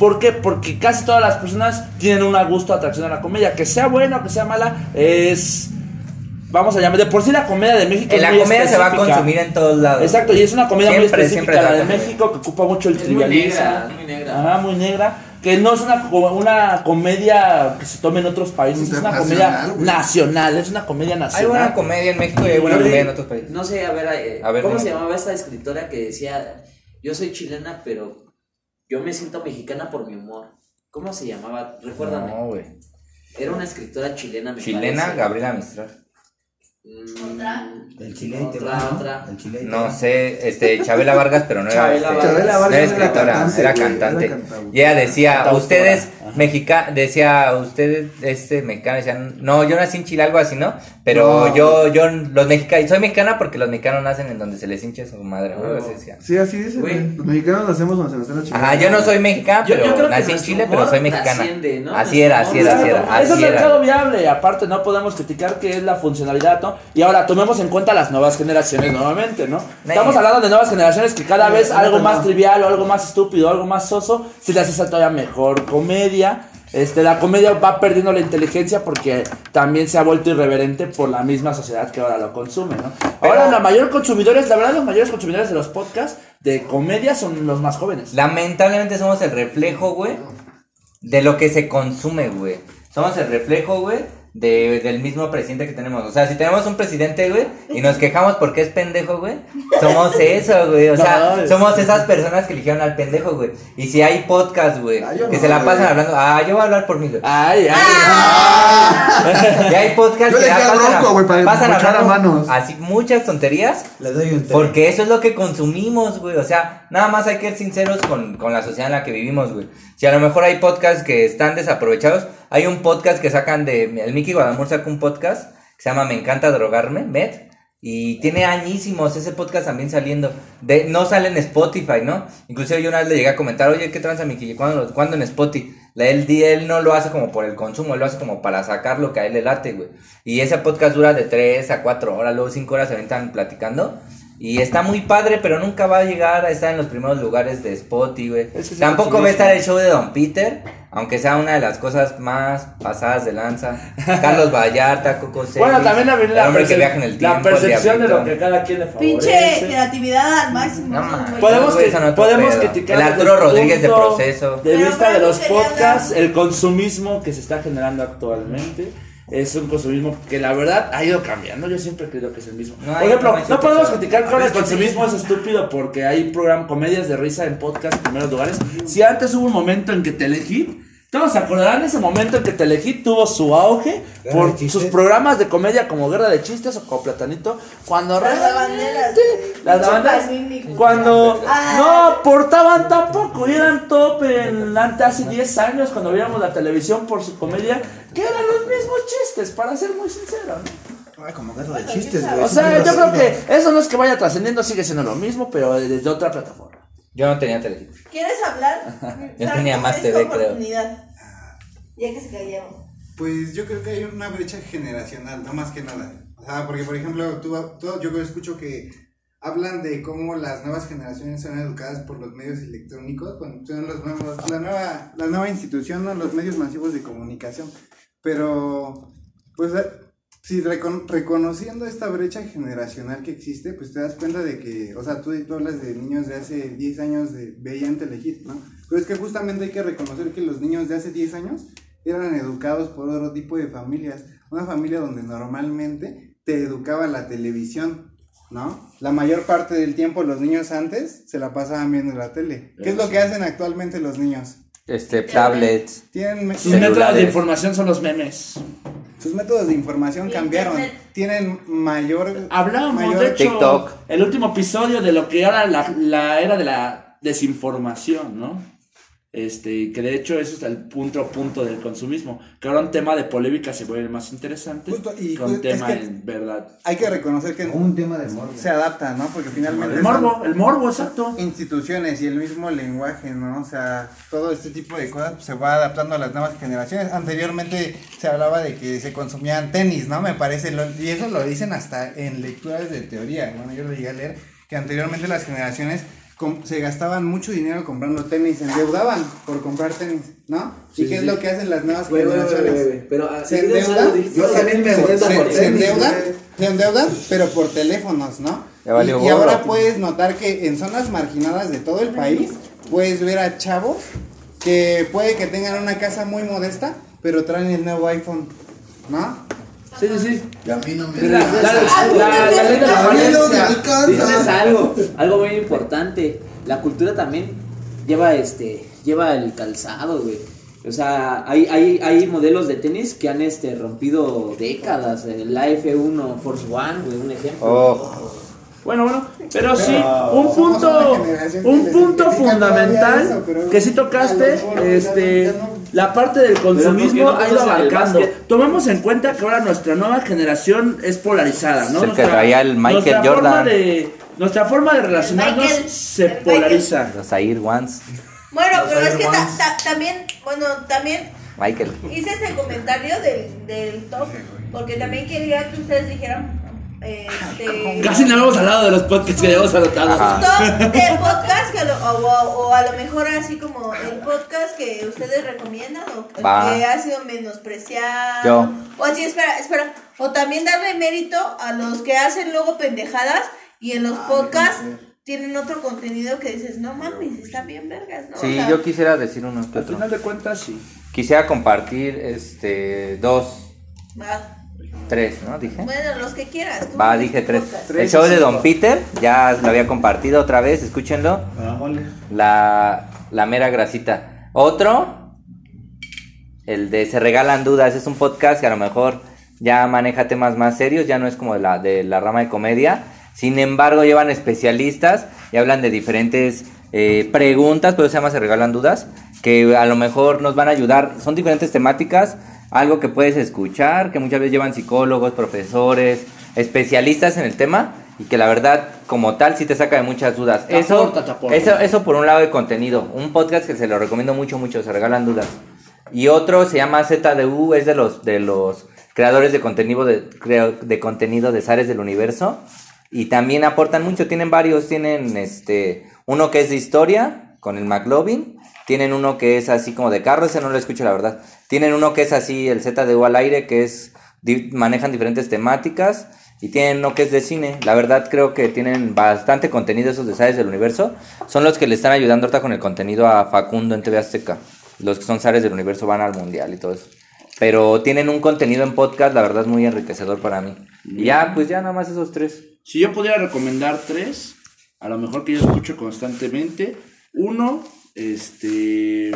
¿Por qué? Porque casi todas las personas tienen un gusto atracción a la comedia. Que sea buena o que sea mala, es. Vamos a llamar. De por sí la comedia de México En es la muy comedia se va a específica. consumir en todos lados. Exacto, y es una comedia muy Siempre, específica, siempre la de México, que ocupa mucho el Es muy trivialismo. negra, es muy negra. Ajá, muy negra. Que no es una, una comedia que se tome en otros países, es una comedia nacional, es una comedia Hay nacional. buena comedia en México y hay buena comedia en otros países. No sé, a ver, eh, A ver, ¿cómo se llamaba esta escritora que decía, yo soy chilena, pero yo me siento mexicana por mi humor? ¿Cómo se llamaba? Recuérdame. No, güey. Era una escritora chilena, me Chilena, parece. Gabriela Mistral. Mm, ¿Otra? El chile ahí te Otra, otra. El chile No sé, este, Chabela Vargas, pero no era, Chabela este, Vargas. Chabela no Vargas era era escritora, cantante, era cantante. era. Y ella decía, Cantautora, ustedes, mexicanos, decía, ustedes, este, mexicanos, decían, no, yo nací en Chile, algo así, ¿no? Pero No. yo, yo, los mexicanos, soy mexicana porque los mexicanos nacen en donde se les hincha su madre, así decía. Sí, así dice, Güey. güey. Los mexicanos nacemos donde se nos está la chingada. Ajá, yo no soy mexicana, Yo- pero yo creo que nací en Chile, pero soy mexicana. ¿no? Así era, así era, así era, Exacto, es un así mercado viable, aparte no podemos criticar que es la funcionalidad, ¿no? Y ahora tomemos en cuenta las nuevas generaciones nuevamente, ¿no? Estamos hablando de nuevas generaciones que cada vez algo más trivial o algo más estúpido, algo más soso, se les hace todavía mejor comedia. Este, la comedia va perdiendo la inteligencia porque también se ha vuelto irreverente por la misma sociedad que ahora lo consume, ¿no? Ahora los mayores consumidores, la verdad los mayores consumidores de los podcasts de comedia son los más jóvenes. Lamentablemente somos el reflejo, güey, de lo que se consume, güey. Somos el reflejo, güey, de, del mismo presidente que tenemos. O sea, si tenemos un presidente, güey, y nos quejamos porque es pendejo, güey, somos eso, güey. O sea, No, somos esas personas que eligieron al pendejo, güey. Y si hay podcast, güey, Ah, que no, se la güey. pasan hablando, ah, yo voy a hablar por mí, güey. Ay, ay. (laughs) Y hay podcast Yo que ya pasan, bronco, güey, para pasan escuchar a hablando manos. así muchas tonterías. Le doy un. Porque eso es lo que consumimos, güey. O sea, nada más hay que ser sinceros con, con la sociedad en la que vivimos, güey. Si a lo mejor hay podcasts que están desaprovechados, hay un podcast que sacan de. El Mickey Guadamur saca un podcast que se llama Me encanta drogarme, Med. Y tiene añísimos ese podcast también saliendo. De, no sale en Spotify, ¿no? Inclusive yo una vez le llegué a comentar, oye, ¿qué tranza, Mickey? ¿Cuándo, ¿cuándo en Spotify? Él, él no lo hace como por el consumo, él lo hace como para sacar lo que a él le late, güey. Y ese podcast dura de 3 a 4 horas, luego 5 horas se aventan platicando. Y está muy padre, pero nunca va a llegar a estar en los primeros lugares de Spotify, güey. Sí, Tampoco va a estar el show de Don Peter, aunque sea una de las cosas más pasadas de lanza. (laughs) Carlos Vallarta, Coco Celis, Bueno, también la, el la, hombre que viaja en el tiempo. la percepción el de lo que cada quien le Pinche favorece. creatividad al máximo. No güeyes. Podemos, que- otro podemos pedo. criticar El Arturo Rodríguez de proceso. De vista de los podcasts, el consumismo que se está generando actualmente es un consumismo que la verdad ha ido cambiando. Yo siempre creo que es el mismo. No Por ejemplo, no podemos criticar que ahora el consumismo es estúpido porque hay programas, comedias de risa en podcast en primeros lugares. Si antes hubo un momento en que Telehit todos se acordarán de ese momento en que Telehit tuvo su auge Guerra por sus programas de comedia como Guerra de Chistes o como Platanito. Cuando Las realmente- lavanderas. las lavanderas cuando Ah. no aportaban tampoco y eran top en ante hace 10 años cuando veíamos la televisión por su comedia que eran los mismos chistes para ser muy sincero ¿no? Ay, como gato de chistes, güey. o sea yo creo que eso no es que vaya trascendiendo sigue siendo lo mismo pero desde otra plataforma Yo no tenía televisión. ¿Quieres hablar? (laughs) Yo tenía más TV, creo. oportunidad. Ya que se callaron. Pues yo creo que hay una brecha generacional, no más que nada. O sea, porque por ejemplo, tú, tú- yo escucho que hablan de cómo las nuevas generaciones son educadas por los medios electrónicos, bueno, son los nuevos, la nueva, la nueva institución, ¿no? los medios masivos de comunicación. Pero, pues, si recon- reconociendo esta brecha generacional que existe, pues te das cuenta de que, o sea, tú, tú hablas de niños de hace 10 años de veían Telehit, ¿no? Pero es que justamente hay que reconocer que los niños de hace 10 años eran educados por otro tipo de familias. Una familia donde normalmente te educaba la televisión, ¿no? La mayor parte del tiempo los niños antes se la pasaban viendo la tele. ¿Qué es lo que hacen actualmente los niños? Este, tablets. Tienen Sus métodos de información son los memes. Sus métodos de información Internet. cambiaron. Tienen mayor Hablábamos, mayor- de hecho, TikTok. el último episodio de lo que era la, la era de la desinformación, ¿no? Este, que de hecho eso es el punto punto del consumismo. Que ahora un tema de polémica se vuelve más interesante Justo, y con ju- es tema que- en verdad. hay que reconocer que Un tema de morbo. se adapta, ¿no? Porque finalmente El morbo, el morbo, exacto. instituciones y el mismo lenguaje, ¿no? O sea, todo este tipo de cosas se va adaptando a las nuevas generaciones. Anteriormente se hablaba de que se consumían tenis, ¿no? Me parece, lo- y eso lo dicen hasta en lecturas de teoría. Bueno, yo lo llegué a leer, que anteriormente las generaciones se gastaban mucho dinero comprando tenis, se endeudaban por comprar tenis, ¿no? Sí, ¿Y qué sí, es sí. lo que hacen las nuevas generaciones? güey, Pero ah, Se endeudan, Yo también me se, endeudo se- por se tenis, endeudan, se endeudan, pero por teléfonos, ¿no? Ya valió y, y ahora puedes notar que en zonas marginadas de todo el país puedes ver a chavos que puede que tengan una casa muy modesta, pero traen el nuevo iPhone, ¿no? Sí, sí, sí. Y a mí no me La, la- la- la ley de la A mí no me apariencia. alcanza. Dices algo, algo muy importante. La cultura también lleva este, lleva el calzado, güey. O sea, hay, hay, hay modelos de tenis que han este rompido décadas. El AF1 Force One, güey, un ejemplo. Oh. Bueno, bueno, pero sí, un punto, un punto fundamental que sí tocaste, este. La parte del consumismo ¿por qué no ha ido abarcando. Tomemos en cuenta que ahora nuestra nueva generación es polarizada, ¿no? Es el que traía el Michael nuestra Jordan. Forma de, nuestra forma de relacionarnos Michael- se Michael. polariza. Los Air Ones. Bueno, pero es que ta- ta- también, bueno, también Michael. hice este comentario del, del top, porque también quería que ustedes dijeran, este... (laughs) Casi no hemos hablado de los podcasts que habíamos anotado. Top de podcast que lo- o, o- o a lo mejor así como el podcast que ustedes recomiendan o Va. que ha sido menospreciado Yo. o así espera espera o también darle mérito a los que hacen luego pendejadas y en los podcasts tienen otro contenido que dices no mames están bien vergas no O Sí, sea, yo quisiera decir uno que Al otro. final de cuentas, sí. Quisiera compartir este dos, va. Tres, ¿no? Dije. bueno los que quieras tú, Va, dije tres. El show de Don Peter, ya lo había compartido otra vez, escúchenlo. La, la mera grasita. Otro, el de Se Regalan Dudas, es un podcast que a lo mejor ya maneja temas más serios, ya no es como de la, de la rama de comedia. Sin embargo, llevan especialistas y hablan de diferentes eh, preguntas, pero se llama Se Regalan Dudas, que a lo mejor nos van a ayudar. Son diferentes temáticas, algo que puedes escuchar, que muchas veces llevan psicólogos, profesores, especialistas en el tema y que la verdad como tal sí te saca de muchas dudas. Te eso, aporta, te aporta. eso, eso por un lado de contenido. Un podcast que se lo recomiendo mucho, mucho, se regalan dudas. Y otro se llama ZDU, es de los, de los creadores de contenido de, de contenido de Zares del Universo. Y también aportan mucho, tienen varios, tienen este, uno que es de historia, con el McLovin. Tienen uno que es así como de carro, ese no lo escucho la verdad. Tienen uno que es así, el ZDU al aire, que es, manejan diferentes temáticas. Y tienen uno que es de cine. La verdad creo que tienen bastante contenido esos de Zares del Universo. Son los que le están ayudando ahorita con el contenido a Facundo en TV Azteca. Los que son Zares del Universo van al Mundial y todo eso. Pero tienen un contenido en podcast, la verdad, muy enriquecedor para mí. Y ya, pues ya nada más esos tres. Si yo pudiera recomendar tres, a lo mejor que yo escucho constantemente. Uno, este.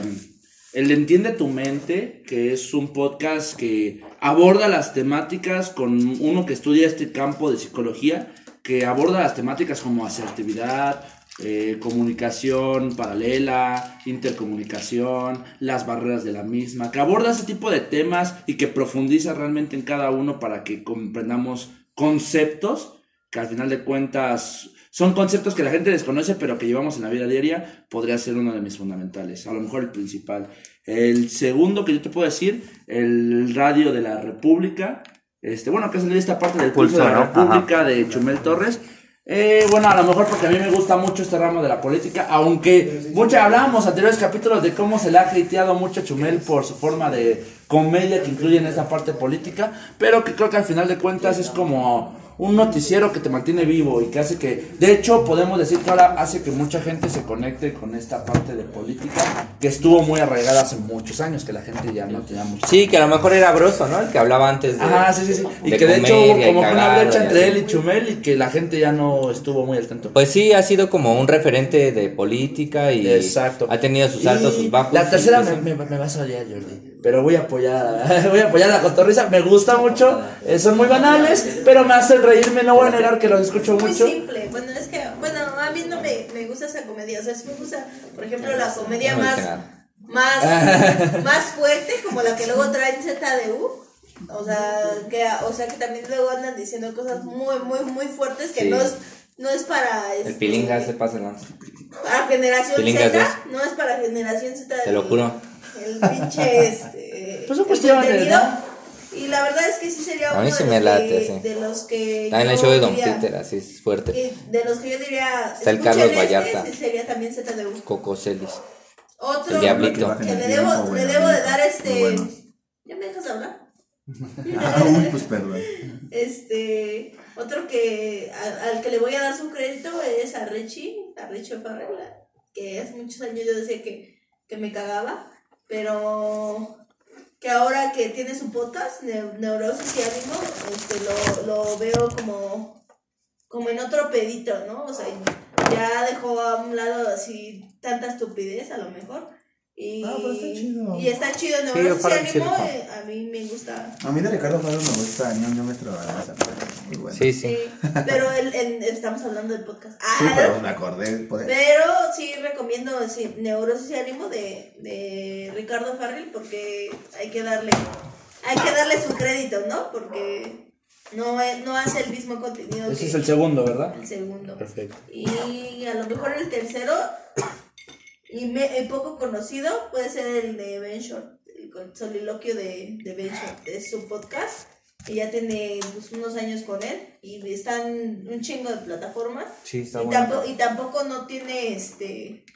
El de Entiende tu mente, que es un podcast que aborda las temáticas con uno que estudia este campo de psicología, que aborda las temáticas como asertividad, eh, comunicación paralela, intercomunicación, las barreras de la misma, que aborda ese tipo de temas y que profundiza realmente en cada uno para que comprendamos conceptos que al final de cuentas son conceptos que la gente desconoce pero que llevamos en la vida diaria, podría ser uno de mis fundamentales, a lo mejor el principal. El segundo que yo te puedo decir, el radio de la República, este, bueno, que es de esta parte del pulso, Pulso, de la ¿no? República de Chumel Torres. Eh, bueno, a lo mejor porque a mí me gusta mucho este ramo de la política, aunque mucho hablábamos anteriores capítulos de cómo se le ha hateado mucho a Chumel por su forma de comedia que incluye en esta parte política, pero que creo que al final de cuentas es como un noticiero que te mantiene vivo y que hace que, de hecho, podemos decir que ahora hace que mucha gente se conecte con esta parte de política que estuvo muy arraigada hace muchos años, que la gente ya no tenía mucho. Sí, que a lo mejor era Broso, ¿no? El que hablaba antes de. Ah, sí, sí, sí. Y que de hecho hubo como una brecha entre él y Chumel y que la gente ya no estuvo muy al tanto. Pues sí, ha sido como un referente de política y Exacto. ha tenido sus altos, Y sus bajos. La tercera me, me, me vas a odiar, Jordi. Pero voy a apoyar, (laughs) voy a apoyar a la cotorriza. Me gusta mucho. eh, son muy banales, pero me hacen reírme. No voy a negar que los escucho Muy mucho. simple. Bueno, es que, bueno, a mí no me, me gusta esa comedia. O sea, sí me gusta, por ejemplo, la comedia más, más, (laughs) más fuerte, como la que luego traen ZDU. O sea, que, o sea, que también luego andan diciendo cosas muy, muy, muy fuertes que Sí. no es, no es para. El este, pilinga se pasa el. Para generación Z, no es para generación Z. Te lo juro. El pinche, este. (laughs) Pues son el cuestiones, contenido. ¿no? Y la verdad es que sí sería A uno mí de, sí los late, que, sí. de los que. Está en el yo show de Don diría- Peter, así es fuerte. y de los que yo diría. Está el Carlos este, Vallarta. sí sería también ZDU. Coco Celis. Otro El Diablito. que le debo, le debo de dar este. Muy buenos. ¿Ya me dejas hablar? Ah, (laughs) uy, pues perdón. Este. Otro que. a- al que le voy a dar su crédito es a Richie. A Richie Farrell. Que hace muchos años yo decía que, que me cagaba. Pero. Que ahora que tiene su podcast, Neu- Neurosis y Ánimo, este, lo, lo veo como. Como en otro pedito, ¿no? O sea, ya dejó a un lado así tanta estupidez, a lo mejor. Y, Ah, pero está chido. y está chido Neurosis y Farrell sí Ánimo. rifa. eh, a mí me gusta. A mí de Ricardo Farrell me gusta ñoño nuestro Balanza, Muy bueno. Sí, sí. Sí, pero el, el- estamos hablando del podcast. Ah, Sí, pero me acordé. Por pero sí recomiendo sí, Neurosis y Ánimo de, de Ricardo Farrell porque hay que darle hay que darle su crédito, ¿no? Porque no, no hace el mismo contenido Ese que es el segundo, ¿verdad? el segundo. Perfecto. Y a lo mejor el tercero y, me- poco conocido puede ser el de Ben Short, el soliloquio de, de Ben Short, es su podcast. Y ya tiene pues, unos años con él y están un chingo de plataformas. Sí, está Y bueno. tampoco, y tampoco no tiene este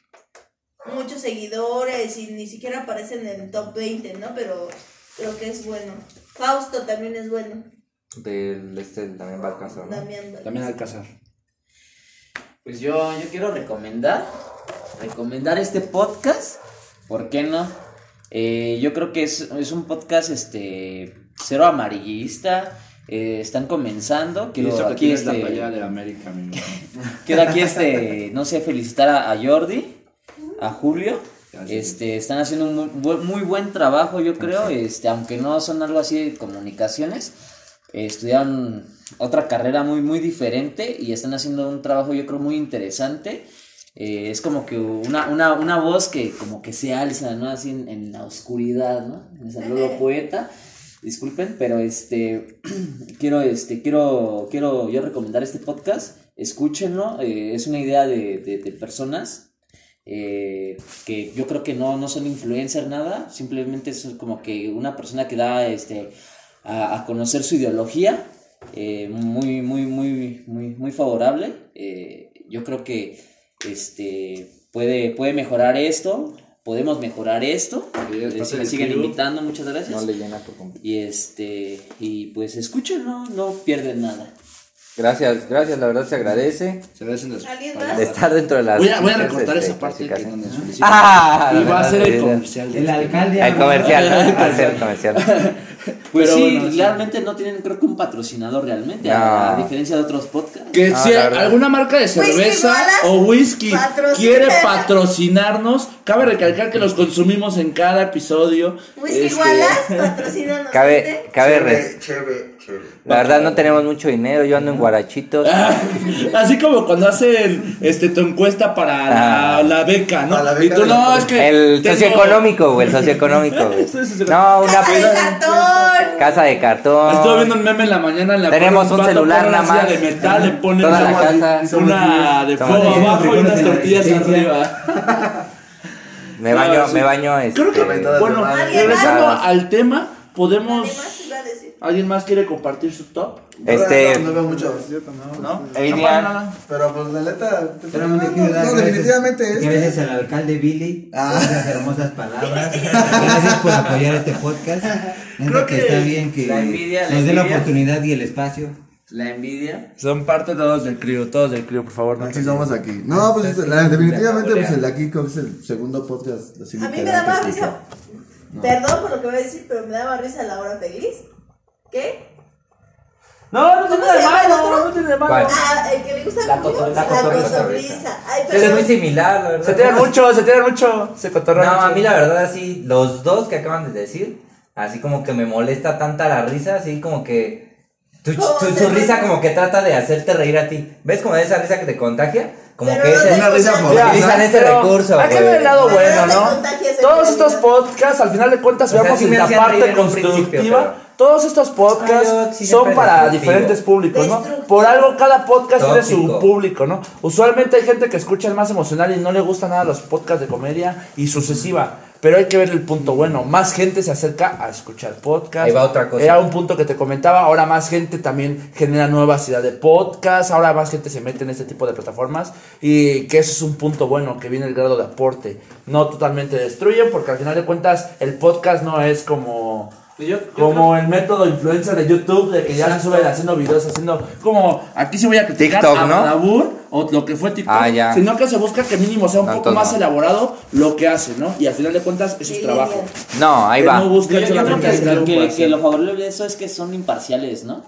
muchos seguidores y ni siquiera aparece en el top 20, ¿no? Pero creo que es bueno. Fausto también es bueno. Del este también va a casa, ¿no? También Alcázar. Pues yo, yo quiero recomendar, recomendar este podcast, ¿por qué no? Eh, yo creo que es, es un podcast este cero amarillista, eh, están comenzando, quiero que aquí este, de América, (laughs) quiero aquí este, no sé, felicitar a, a Jordi, a Julio, este, están haciendo un muy, buen- muy buen trabajo, yo creo, este, aunque no son algo así de comunicaciones, eh, estudiaron otra carrera muy, muy diferente y están haciendo un trabajo, yo creo, muy interesante. Eh, es como que una, una, una voz que como que se alza, ¿no? Así en, en la oscuridad, ¿no? Me salió lo poeta. Disculpen, pero este (clears throat) quiero este quiero quiero yo recomendar este podcast. Escúchenlo, eh, es una idea de, de- de personas eh, que yo creo que no, no son influencers nada, simplemente es como que una persona que da este a, a conocer su ideología eh, muy muy muy muy muy favorable. Eh, yo creo que este puede puede mejorar esto, podemos mejorar esto. Eh, si me siguen invitando, muchas gracias. No le llena. Y este, y pues escúchenlo, no pierden nada. Gracias, gracias, la verdad se agradece Se agradecen las de estar dentro de las. Voy a, voy a recortar este, esa parte que clasificaciones. donde nos. Ah, y (laughs) va a ser el comercial. El este. alcalde. El comercial, ¿no? Va a ser el comercial. Pues Pero sí, bueno, sí. realmente no tienen, creo que un patrocinador realmente, No. a, a diferencia de otros podcasts. Que Ah, si la alguna marca de cerveza o whisky patrocina. quiere patrocinarnos, cabe recalcar que los consumimos en cada episodio. Whisky Este, Wallace, (laughs) patrocínanos. Cabe, cabe res- La verdad no tenemos mucho dinero, yo ando en guarachitos. (laughs) Así como cuando hacen este tu encuesta para la, Ah. la beca, ¿no? Para la y beca tú no, es que El tengo- socioeconómico, güey, el (laughs) socioeconómico, güey. No, una ¡Casa de cartón! casa de cartón. Estuve viendo un meme en la mañana en la Tenemos un celular nada más. de metal, le ponen Toda la una, casa. una de fuego abajo y unas tortillas arriba. (laughs) Me baño, me baño, este. Creo que, Aventadas bueno, regresando al tema, podemos... Además, iba a decir. ¿Alguien más quiere compartir su top? Este, No, no veo mucho. ¿No? Adrián, Pero pues la neta. Dar No, gracias- definitivamente este. Gracias al alcalde Billy Ah. por esas hermosas palabras. Gracias por apoyar este podcast. Creo que, que está bien que la envidia, la nos dé la envidia. oportunidad y el espacio La envidia. Son parte todos del crío, todos del crío, por favor. No Aquí somos aquí. No, pues la- definitivamente pues el aquí es el segundo podcast. A mí me da más risa. Perdón por lo que voy a decir, pero me da más risa la hora feliz. ¿Qué? No, no tiene ¿Cómo se de llama el malo, otro? no tiene malo. Ah, el que le gusta La mucho. cotor- la cotorriza. cotorriza. Es muy similar, la verdad. Se tiran mucho, se tiran mucho. Se No, a mí la verdad así, los dos que acaban de decir, así como que me molesta tanta la risa, así como que tu, ¿Cómo tu- risa como que trata de hacerte reír a ti. ¿Ves como esa risa que te contagia? Como Pero que te Una risa utilizan ese Pero recurso, Hay que ver güey. el lado bueno, no Todos realidad. estos podcasts, al final de cuentas, O sea, veamos me la parte constructiva. Todos estos podcasts sí son para destructivo. diferentes públicos, ¿no? Por algo cada podcast tiene su público, ¿no? Usualmente hay gente que escucha el más emocional y no le gustan nada los podcasts de comedia y sucesiva. Pero hay que ver el punto bueno. Más gente se acerca a escuchar podcasts. Ahí va otra cosa. Era un punto que te comentaba. Ahora más gente también genera nuevas ideas de podcast. Ahora más gente se mete en este tipo de plataformas. Y que eso es un punto bueno, que viene el grado de aporte. No totalmente destruyen, porque al final de cuentas el podcast no es como... Yo, yo Como el método influencer de YouTube, de que ya se suben haciendo videos, haciendo como aquí sí voy a criticar TikTok, a ¿no? O lo que fue TikTok, Ah, ya. sino que se busca que mínimo sea un poco más no. elaborado lo que hace, ¿no? Y al final de cuentas eso es trabajo. No, ahí Que va. No Yo, buscan yo creo que, que- lo favorable de eso es que son imparciales, ¿no?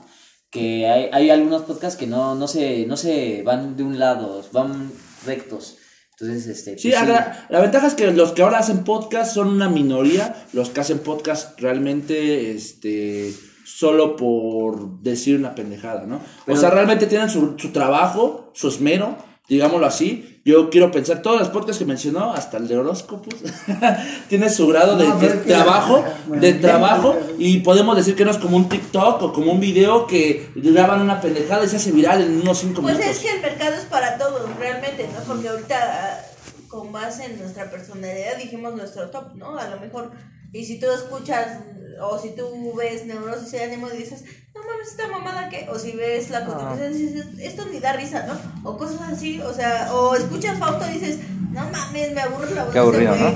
Que hay, hay algunos podcasts que no, no, se, no se van de un lado, van rectos. Entonces, este. Sí, pues la ventaja es que los que ahora hacen podcast son una minoría, los que hacen podcast realmente, este, solo por decir una pendejada, ¿no? o sea, realmente tienen su, su trabajo, su esmero, digámoslo así. Yo quiero pensar, todos los podcasts que mencionó, hasta el de horóscopos, (laughs) tiene su grado de, No, trabajo, Bueno, de trabajo, y podemos decir que no es como un TikTok o como un video que graban una pendejada y se hace viral en unos 5 Pues minutos. es que el mercado es para todos, realmente, ¿no? Porque ahorita, ah, con base en nuestra personalidad, dijimos nuestro top, ¿no? A lo mejor, y si tú escuchas, o si tú ves neurosis y ánimo y dices, mames, esta mamada que, o si ves la cotización y dices, esto ni da risa, ¿no? O cosas así, o sea, o escuchas Fausto y dices, no mames, me aburre la voz Qué aburrido, ¿no?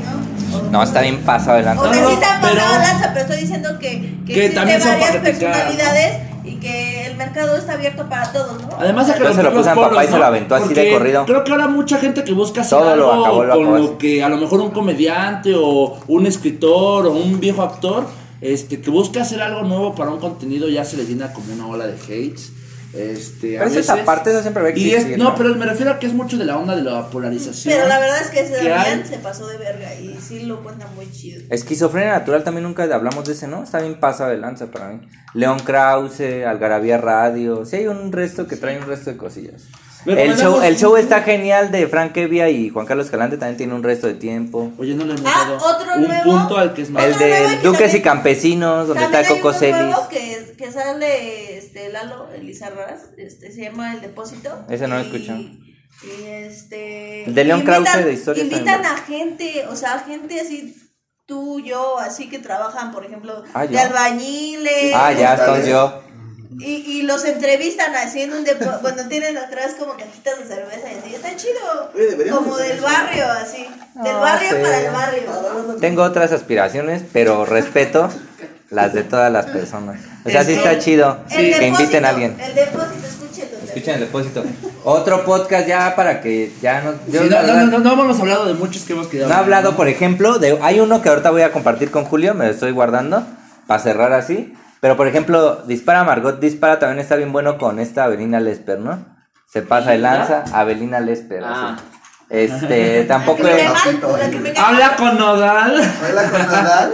O- No, está bien pasado de O lanza. sea, No, sí está pero- pasado lanza, pero estoy diciendo que, que, Que existen también son varias personalidades y que el mercado está abierto para todos, ¿no? Además de que se lo los a papá y se lo aventó así de corrido. Creo que ahora mucha gente que busca hacer Todo lo algo acabó, lo con acabó lo que a lo mejor un comediante o un escritor o un viejo actor este que busca hacer algo nuevo para un contenido ya se le llena como una ola de hates. Este, a Pero es veces. aparte, eso siempre va a Y es, existir, no, ¿no? pero me refiero a que es mucho de la onda de la polarización. Pero la verdad es que ese que Damián hay- se pasó de verga y sí lo cuenta muy chido. Esquizofrenia natural también nunca hablamos de ese, ¿no? Está bien pasado de lanza para mí. León Krause, Algarabía Radio. Sí, hay un resto que trae un resto de cosillas. El show, el show está genial de Frank Evia y Juan Carlos Escalante también tiene un resto de tiempo. Oye, no le hemos Ah, dado otro un nuevo. punto al que es más. El de que Duques y Campesinos, donde está hay Coco uno Celis. nuevo que, que sale este, Lalo Elizarraz, este, se llama El Depósito. Ese no lo escucho. Y este. El de León Krause de historias Invitan también. a gente, o sea, gente así, tú, yo, así que trabajan, por ejemplo, Ah, de albañiles. Ah, ya, entonces yo. Y, y los entrevistan así en un depósito, cuando tienen atrás como cajitas de cerveza y así, está chido. Oye, Como hacer del barrio, así. Del Ah, barrio sí. para el barrio. Tengo otras aspiraciones, pero respeto las de todas las personas. O sea, sí está chido El que inviten depósito, a alguien. El depósito, escúchenlo. Escuchen el depósito. Otro podcast ya para que ya no. yo Sí, no, no, verdad- no, no, no hemos hablado de muchos que hemos quedado. No he hablado, por ejemplo, de hay uno que ahorita voy a compartir con Julio, me lo estoy guardando para cerrar así. Pero por ejemplo, Dispara Margot Dispara también está bien bueno con esta Avelina Lesper, ¿no? Se pasa de lanza, Avelina Lesper. Ah. así. Este, (laughs) tampoco cae Habla con Nodal. Baila con Nadal.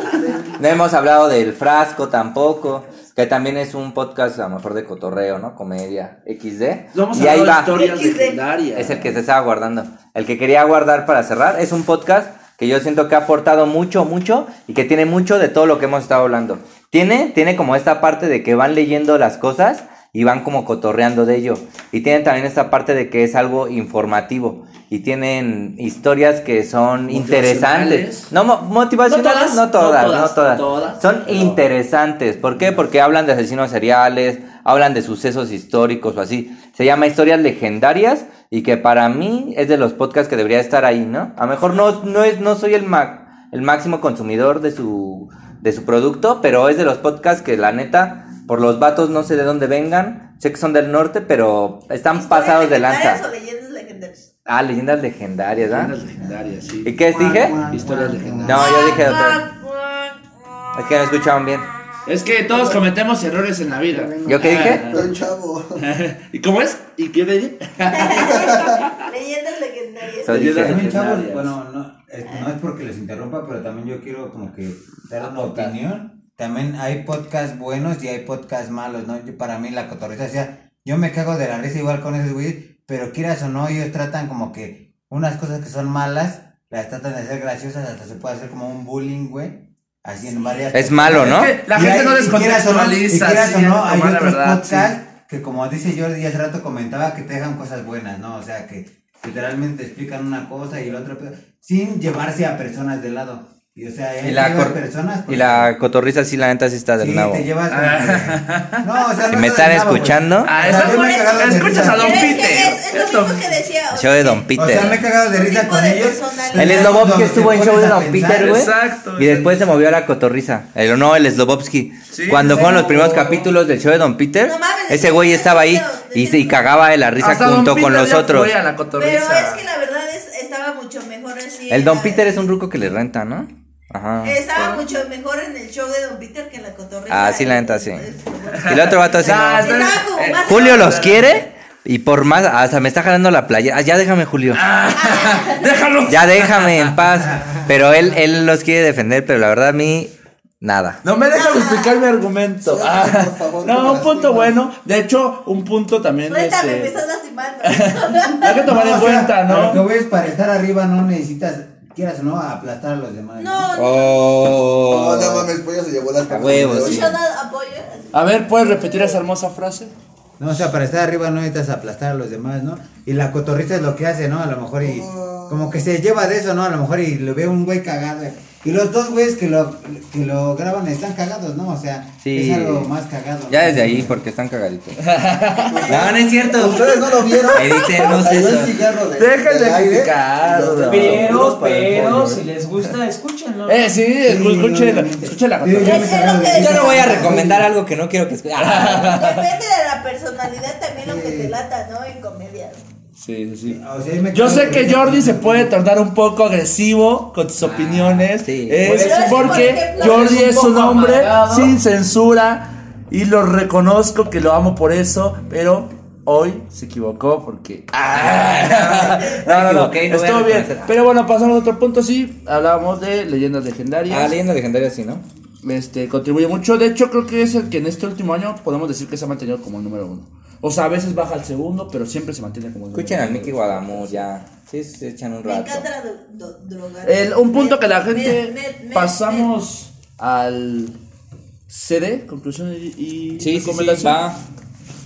no hemos hablado del frasco tampoco, que también es un podcast a lo mejor de cotorreo, ¿no? Comedia, XD. Vamos y a ahí va. XD. Es el que se estaba guardando. El que quería guardar para cerrar es un podcast que yo siento que ha aportado mucho, mucho y que tiene mucho de todo lo que hemos estado hablando. Tiene, tiene como esta parte de que van leyendo las cosas y van como cotorreando de ello. Y tienen también esta parte de que es algo informativo. Y tienen historias que son interesantes. No mo- motivacionales, no todas, no todas. todas, Son pero- interesantes. ¿Por qué? Porque hablan de asesinos seriales, hablan de sucesos históricos o así. Se llama Historias Legendarias y que para mí es de los podcasts que debería estar ahí, ¿no? A lo mejor no, no, es, no soy el, ma- el máximo consumidor de su, de su producto, pero es de los podcasts que la neta, por los vatos no sé de dónde vengan, Sé que son del norte, pero están ¿Historias pasados de lanza. o leyendas legendarias? Ah, leyendas legendarias, ¿ah? Leyendas legendarias, sí. ¿Y qué dije? Historias legendarias. No, yo dije otra. Es que no escuchaban bien. Es que todos cometemos errores en la vida. ¿Yo qué dije? (laughs) Estoy chavo. ¿Y cómo es? ¿Y qué le dije? (laughs) Leyendas legendarias. Soy Leyendas legendarias. bueno, no, no es porque les interrumpa, pero también yo quiero como que dar una opinión. También hay podcasts buenos y hay podcasts malos, ¿no? Yo, para mí la cotorriza, o sea, yo me cago de la risa igual con esos güeyes, pero quieras o no, ellos tratan como que unas cosas que son malas, las tratan de hacer graciosas, hasta se puede hacer como un bullying, güey. Así en varias Es malo, ¿no? Es que la Y gente hay- no y quieras o no- y descontextualiza. quieras o sí, no, hay otros verdad, podcasts que como dice Jordi hace rato comentaba que te dejan cosas buenas, ¿no? O sea, que literalmente te explican una cosa y otro, pero sin llevarse a personas de lado. Y o sea, Y la, cor- personas y la cotorriza sí, la neta sí está del sí, nabo. te llevas que- No, o sea, Si no me está están del nabo, escuchando. Ah, O sea, eso me de escuchas a Don es Pite. que es, es lo mismo que decía. o Show de Don O Peter. sea, me he cagado de risa con de ellos. El Slobovsky estuvo en show de Don Peter, güey. Exacto. Y después se movió a la cotorriza. El, no, el Slobovsky. Sí, Cuando fueron los primeros capítulos del show de Don Peter, No mames, ese güey estaba ahí y, se- y cagaba de la risa junto con los otros. Pero es que la verdad es, El Don Peter es un ruco que le renta, ¿no? Ajá. Estaba mucho mejor en el show de Don Peter que en la cotorreza. Ah, sí, la neta, sí. Y el otro vato así. Ah, no. eh, Julio los quiere y por más, hasta me está jalando la playa. Ah, ya déjame, Julio. Déjalo. Ya déjame en paz. Pero él, él los quiere defender, pero la verdad a mí, nada. No me dejan explicar mi argumento. Sí, Ah, por favor, no, un me punto bueno. De hecho, un punto también. Suéltame, me Este, estás lastimando. (laughs) hay que tomar No, en o sea, cuenta, a Lo que ¿no? voy es para estar arriba no necesitas, quieras o no, aplastar a los demás. No, no. Oh. No, no mames, pollo se llevó las A huevo, de hoy. sí. No. A ver, ¿puedes repetir esa hermosa frase? No, o sea, para estar arriba no necesitas aplastar a los demás, ¿no? Y la cotorrista es lo que hace, ¿no? A lo mejor y como que se lleva de eso, ¿no? A lo mejor y lo ve un güey cagado. Y los dos güeyes que lo, que lo graban están cagados, ¿no? O sea, Sí. es algo más cagado. ¿no? Ya desde ahí, porque están cagaditos. (laughs) no, no es cierto. Ustedes no lo vieron. Editemos eso. cigarro de, aire. criticar, Pero, pero, si ¿eh? les gusta, escúchenlo. Eh, sí, escuche la, escuche la. Yo no voy a recomendar algo que no quiero que escuchen. Depende de la (laughs) personalidad también lo que te lata, ¿no? En comedia. Sí, sí, sí. O sea, me Yo sé que. Jordi se puede tornar un poco agresivo con sus opiniones. sí. Es Pero es que, por porque ejemplo, Jordi es un es un poco hombre amargado. sin censura y lo reconozco que lo amo por eso, pero hoy se equivocó porque... (laughs) Ah, no, no, no, no estuvo bien. Pero bueno, pasamos a otro punto, sí, hablábamos de leyendas legendarias. Ah, leyenda legendaria sí, ¿no? este, contribuye mucho. De hecho, creo que es el que en este último año podemos decir que se ha mantenido como el número uno. O sea, a veces baja al segundo, pero siempre se mantiene como Escuchen uno. Mickey Guadamur ya. Sí, se echan un Me rato. encanta la dro- dro- droga. El- un punto que la Me- gente me- me- pasamos al CD, conclusión y, y Sí, sí, sí, recomendación. va.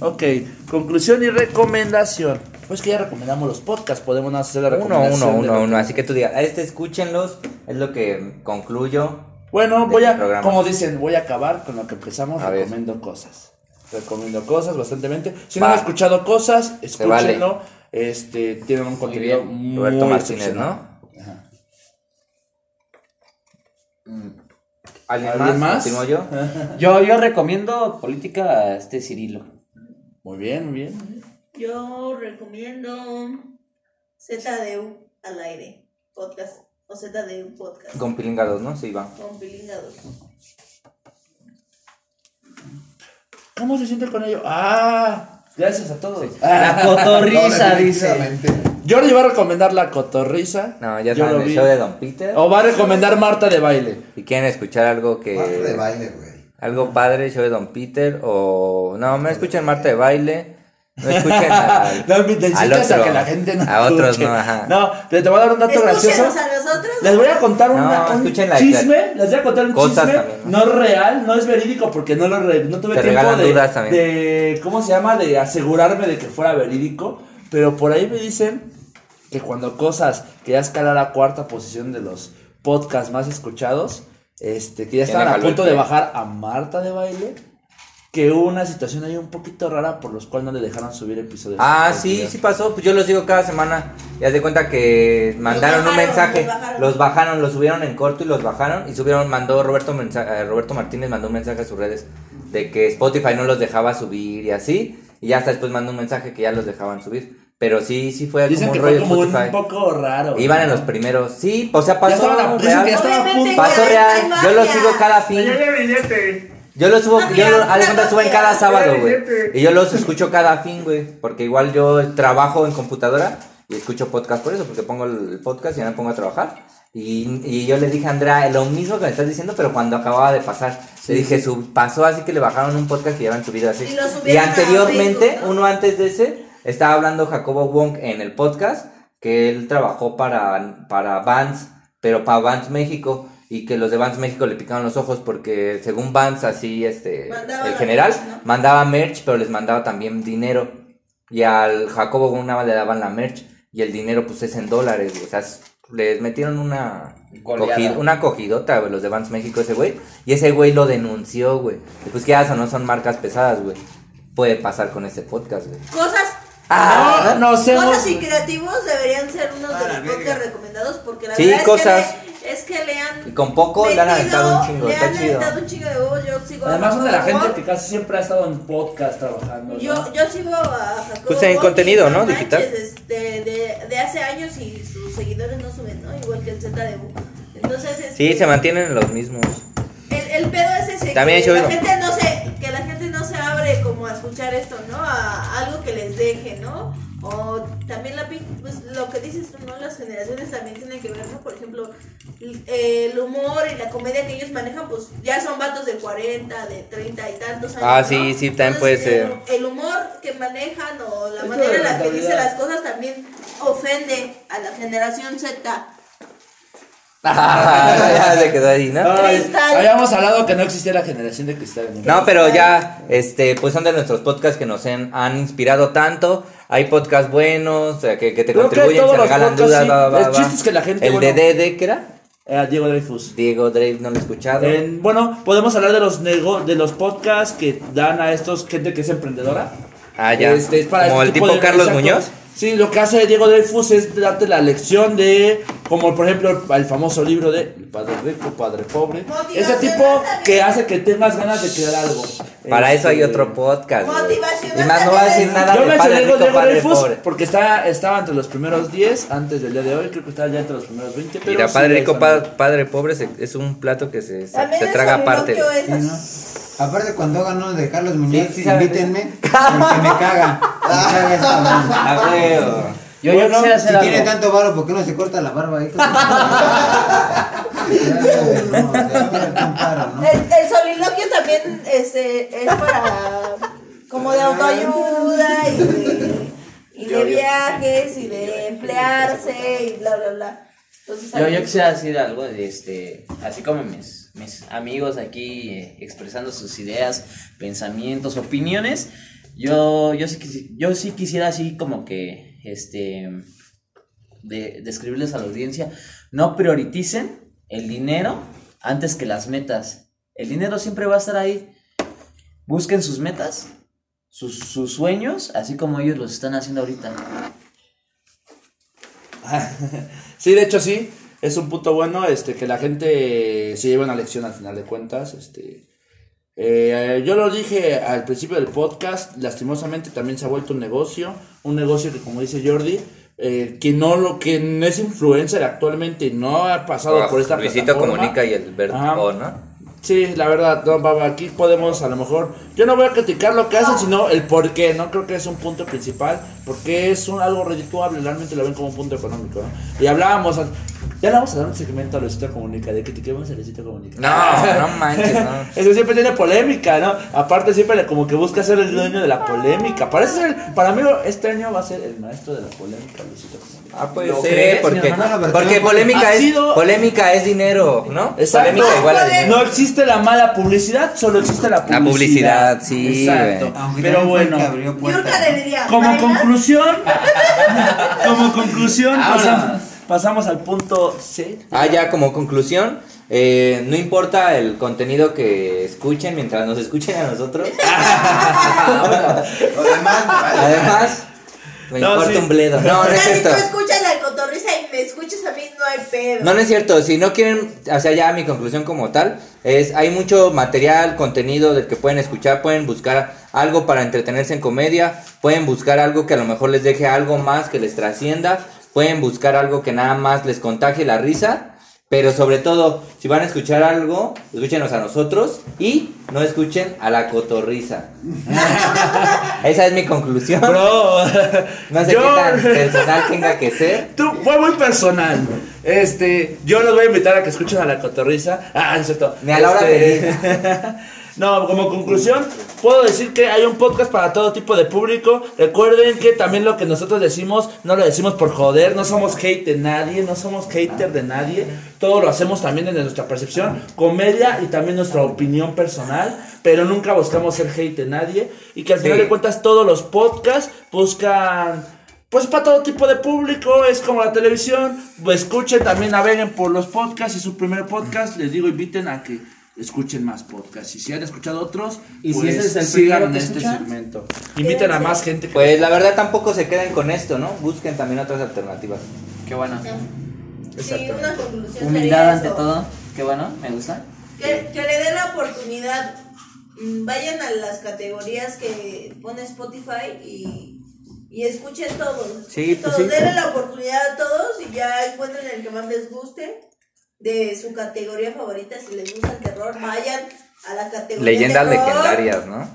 Ok, conclusión y recomendación. Pues que ya recomendamos los podcasts, podemos hacer la Uno, recomendación. uno, uno, uno. que- Así que tú digas, a este escúchenlos. Es lo que concluyo. Bueno, voy este a, programa. como dicen, voy a acabar con lo que empezamos, A ver. recomiendo cosas. Recomiendo cosas bastantemente. Si no han escuchado cosas, vale. escúchenlo. Este, tienen un contenido bien. muy Roberto Martínez. ¿no? ¿Alguien, ¿Alguien más? más? ¿Continúo yo? (laughs) Yo, yo recomiendo política a este Cirilo. Muy bien, muy bien. Yo recomiendo ZDU al aire. Podcast. O ZDU podcast. Con pilingados, ¿no? Sí, va. Con pilingados. ¿Cómo se siente con ello? Ah, gracias a todos. La (laughs) No, cotorriza, dice. definitivamente. Jordi va a recomendar la cotorriza. No, ya Yo el vi. show de Don Peter. O va a recomendar Marta de baile. Si quieren escuchar algo Marta de que. baile, güey. Algo padre, show de Don Peter. O. No, me escuchen Marta de baile. No escuchen (laughs) al, No, al incitas a otro. que la gente no A otros escuche. no, ajá. No, pero te voy a dar un dato gracioso. A nosotros. Les voy a contar No, una, un la- chisme. Les voy a contar un chisme. también, ¿no? real, no es verídico porque no lo re- no tuve Te tiempo de, dudas también. de. ¿Cómo se llama? De asegurarme de que fuera verídico. Pero por ahí me dicen que cuando cosas que ya escala a la cuarta posición de los podcasts más escuchados, este, que ya ¿Quién estaban a punto de bajar a Marta de baile. Que hubo una situación ahí un poquito rara por los cuales no le dejaron subir episodios. Ah, sí, sí pasó. Pues yo los digo cada semana. Ya de cuenta que mandaron un bajaron, mensaje. los bajaron. Los bajaron, los subieron en corto y los bajaron. Y subieron, mandó Roberto, eh, Roberto Martínez mandó un mensaje a sus redes de que Spotify no los dejaba subir y así. Y ya hasta después mandó un mensaje que ya los dejaban subir. Pero sí, sí fue Dicen como que un fue rollo como un poco raro. Iban en ¿no? los primeros. Sí, o sea, Ya pasó dicen real. que ya estaba a Obviamente, punto. Pasó real. Yo lo sigo cada fin. Yo lo subo, yo haz de cuenta, suben cada sábado, güey. Y yo los escucho cada fin, güey. Porque igual yo trabajo en computadora y escucho podcast por eso, porque pongo el podcast y ya me pongo a trabajar. Y, y yo le dije a Andrea lo mismo que me estás diciendo, pero cuando acababa de pasar. Le dije, su, pasó así que le bajaron un podcast que ya habían subido así. Y Y a anteriormente, Facebook, ¿no? uno antes de ese, estaba hablando Jacobo Wong en el podcast, que él trabajó para, para Vans, pero para Vans México, y que los de Vans México le picaron los ojos porque según Vans, así, este, Mandaba el general, merch, ¿no? mandaba merch, pero les mandaba también dinero. Y al Jacobo más le daban la merch, y el dinero pues es en dólares, o sea, es- les metieron una... Una cogidota, güey, los de Vans México, ese güey. Y ese güey lo denunció, güey. Y pues que ya eso no son marcas pesadas, güey. Puede pasar con este podcast, güey. Cosas, Ah, no sé. cosas y creativos deberían ser unos de Ah, la los podcasts recomendados porque la Sí, verdad cosas. es que le, es que le han Y con poco le han aventado un chingo, le está han chido. aventado un chingo de huevos, yo sigo a Además son de la Jacobo gente que casi siempre ha estado en podcast trabajando. ¿no? Yo, yo sigo a Jacobo Pues en contenido, ¿no? manches, Digital. este, de, de hace años y sus seguidores no suben, ¿no? Igual que el ZDU. Entonces, este, Sí, se mantienen los mismos. el, el pedo es ese, También que yo la gente no se, que la gente no se abre como a escuchar esto, ¿no? A algo ¿no? O también la pues lo que dices tú, ¿no? Las generaciones también tienen que ver, ¿no? Por ejemplo, el, humor y la comedia que ellos manejan, pues ya son vatos de 40, de 30 y tantos años. Ah, ¿no? sí, sí, también Entonces, puede ser. El, el humor que manejan o la Es manera en la que dice mentalidad. las cosas también ofende a la generación Z. (laughs) ya se quedó ahí, ¿no? Ay, habíamos hablado que no existía la generación de cristal. ¿no? No, pero ya, este, pues son de nuestros podcasts que nos han, han inspirado tanto. Hay podcasts buenos, o sea, que, que te Creo que contribuyen, todos se regalan podcasts, dudas, sí. va, va, El va. chiste es que la gente, El bueno- de Dede, ¿qué era? Eh, Diego Dreyfus. Diego Drake, no lo he escuchado. En- bueno, podemos hablar de los nego de los podcasts que dan a estos gente que es emprendedora. Ah, ya. Este, es para Como este el tipo de- Carlos exacto. Muñoz. Sí, lo que hace Diego Dreyfus es darte la lección de, como por ejemplo el famoso libro de El Padre Rico, Padre Pobre. Ese tipo que hace que tengas ganas de crear algo. Para eso hay Este, otro podcast. Y más no va a decir nada Yo de mencioné padre Diego, rico, Diego padre Dreyfus pobre. porque está, estaba entre los primeros 10 antes del día de hoy. Creo que estaba ya entre los primeros 20. Pero Mira, sí, padre rico, pa- padre pobre se- es un plato que se, se, se traga aparte. Aparte cuando hagan uno de Carlos Muñoz, Sí, sí saben invítenme, porque me caga. (laughs) Me caga yo quisiera Si tiene tanto varo, ¿por qué no se corta la barba ahí? (laughs) El, el soliloquio también este, es para como de autoayuda y de, y de viajes y de emplearse y bla bla bla. Entonces, Yo, yo quisiera decir algo de este, así como mis, mis amigos aquí eh, expresando sus ideas, pensamientos, opiniones, yo, yo, sí, yo sí quisiera así como que, este, de, describirles a la audiencia, no prioricen el dinero antes que las metas. El dinero siempre va a estar ahí. Busquen sus metas, sus, sus sueños, así como ellos los están haciendo ahorita. (laughs) Sí, de hecho sí, es un punto bueno este que la gente se lleve una lección al final de cuentas. Este, eh, yo lo dije al principio del podcast, lastimosamente también se ha vuelto un negocio, un negocio que como dice Jordi, eh, que no lo que es influencer actualmente no ha pasado por esta Luisito plataforma. Comunica y el Ajá. ¿no? Sí, la verdad, no, baba, aquí podemos a lo mejor, yo no voy a criticar lo que hacen, sino el por qué, no creo que es un punto principal, porque es un, algo redituable, realmente lo ven como un punto económico. ¿no? Y hablábamos, ya le vamos a dar un segmento a Luisito Comunica, de critiquemos a Luisito Comunica. No, no manches, no. (laughs) Eso siempre tiene polémica, ¿no? Aparte siempre le- como que busca ser el dueño de la polémica. Parece ser, para mí este año va a ser el maestro de la polémica, Luisito Comunica. Ah, puede ¿Lo ser, crees, porque, porque polémica es, sido- polémica es dinero, ¿no? Exacto. Polémica igual a dinero. No existe la mala publicidad, solo existe la publicidad. La publicidad, sí, Exacto. Aunque Pero bueno. diría, Como ¿bailas? conclusión, (laughs) como conclusión, Vámonos. pasamos, pasamos al punto C. Ah, ya como conclusión, eh, no importa el contenido que escuchen mientras nos escuchen a nosotros. (laughs) Además, Además, me No, importa sí. un bledo. No, no es sea, si tú cierto. escuchas la cotorriza y me escuchas a mí, no hay pedo. No, no es cierto. Si no quieren, o sea, ya mi conclusión como tal es hay mucho material, contenido del que pueden escuchar, pueden buscar algo para entretenerse en comedia, pueden buscar algo que a lo mejor les deje algo más que les trascienda, pueden buscar algo que nada más les contagie la risa, pero sobre todo, si van a escuchar algo, escúchenos a nosotros y no escuchen a la cotorriza. (laughs) Esa es mi conclusión. Bro, No sé yo- qué tan personal tenga que ser. (laughs) Tú, fue muy personal. Este, yo los voy a invitar a que escuchen a la cotorriza. Ah, es cierto. Ni a la hora Este, (laughs) No, como conclusión, puedo decir que hay un podcast para todo tipo de público. Recuerden que también lo que nosotros decimos, no lo decimos por joder, no somos hate de nadie, no somos hater de nadie. Todo lo hacemos también desde nuestra percepción, comedia y también nuestra opinión personal, pero nunca buscamos ser hate de nadie. Y que al final Sí. de cuentas todos los podcasts buscan pues para todo tipo de público, es como la televisión. Escuchen, también naveguen por los podcasts, es su primer podcast. Les digo, inviten a que escuchen más podcasts. Y si han escuchado otros, Y si pues ese es el sigan en este escuchan, segmento. Inviten a más gente. que- Pues la verdad tampoco se queden con esto, ¿no? Busquen también otras alternativas. Qué bueno. Sí, una conclusión Humildad ante eso. todo. Qué bueno, me gusta. Que, que le den la oportunidad. Mm, Vayan a las categorías que pone Spotify y, y escuchen todos. Sí, pues todos. sí. Denle la oportunidad a todos y ya encuentren el que más les guste de su categoría favorita. Si les gusta el terror, vayan a la categoría. Leyendas terror legendarias, ¿no?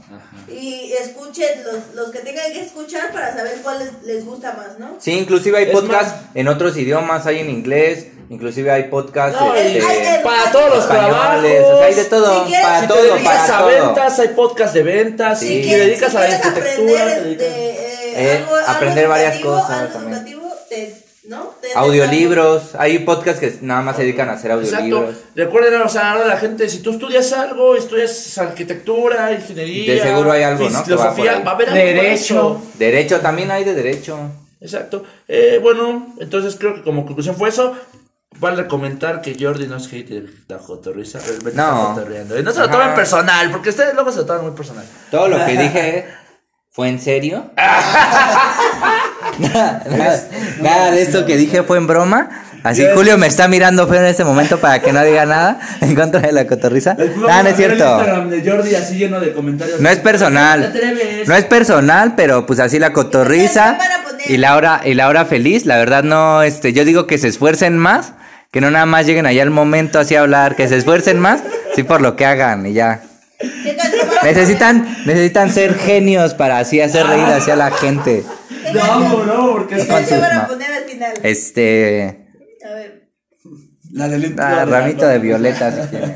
Y escuchen los, los que tengan que escuchar para saber cuál les, les gusta más, ¿no? Sí, inclusive hay Es podcasts en otros idiomas, hay en inglés, inclusive hay podcasts No, este, hay- para todos los trabajos. o sea, hay de todo, Si quieres- para Si te todo, dedicas para a todo. ventas, hay podcast de ventas. Sí. Si Si te quieres- dedicas si a la arquitectura, aprender te dedicas- de, eh, Eh, algo- algo aprender varias educativo, cosas algo también. te- ¿no? Audiolibros, hay podcasts que nada más se dedican a hacer Exacto. audiolibros. Recuerden, o sea, ahora la gente, si tú estudias algo, estudias arquitectura, ingeniería, De seguro hay algo, ¿no? que va por Filosofía, va a haber algo eso. Derecho también hay de derecho. Exacto. Eh, bueno, entonces creo que como conclusión fue eso. Vale comentar que Jordi no es hater de la cotorriza, realmente No. está. Y no se lo tomen personal, porque ustedes luego se lo toman muy personal. Todo lo que dije fue en serio. (laughs) nada, nada- nada de esto que dije fue en broma. Así Julio me está mirando feo en este momento para que no diga nada (laughs) en contra de la cotorriza. Nada, no es cierto. El Instagram de Jordi así lleno de comentarios. No es personal. No es personal, pero pues así la cotorriza y la hora y la hora feliz, la verdad no este, yo digo que se esfuercen más, que no nada más lleguen allá al momento así a hablar, que se esfuercen más, sí por lo que hagan y ya. ¿Qué canción van a Necesitan necesitan ser genios para así hacer reír hacia la gente. No, no, porque ¿Qué es van a poner al final? Este, A ver. la del intro ah, de la ramito de violeta si quieren.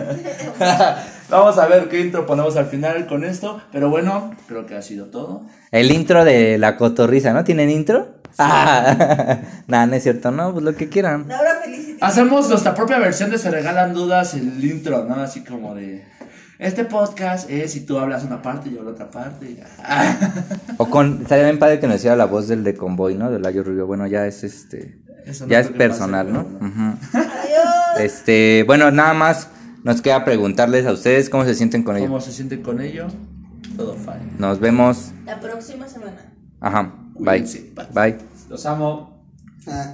(laughs) Vamos a ver qué intro ponemos al final con esto. Pero bueno, creo que ha sido todo. El intro de la cotorriza, ¿no? ¿Tienen intro? Ah, (laughs) nada, no es cierto, no, pues lo que quieran. Hacemos nuestra propia versión de Se Regalan Dudas, el intro, ¿no? Así como de. Este podcast es si tú hablas una parte y yo hablo otra parte. (laughs) O con, estaría bien padre que nos hiciera la voz del de Convoy, ¿no? Del Layo Rubio. Bueno, ya es este. Eso no ya es personal, pase, ¿no? Ujú. Adiós. Este, bueno, nada más nos queda preguntarles a ustedes cómo se sienten con ello. ¿Cómo se sienten con ello? Todo fine. Nos vemos. La próxima semana. Ajá. Bye. Bye. Los amo. Ah.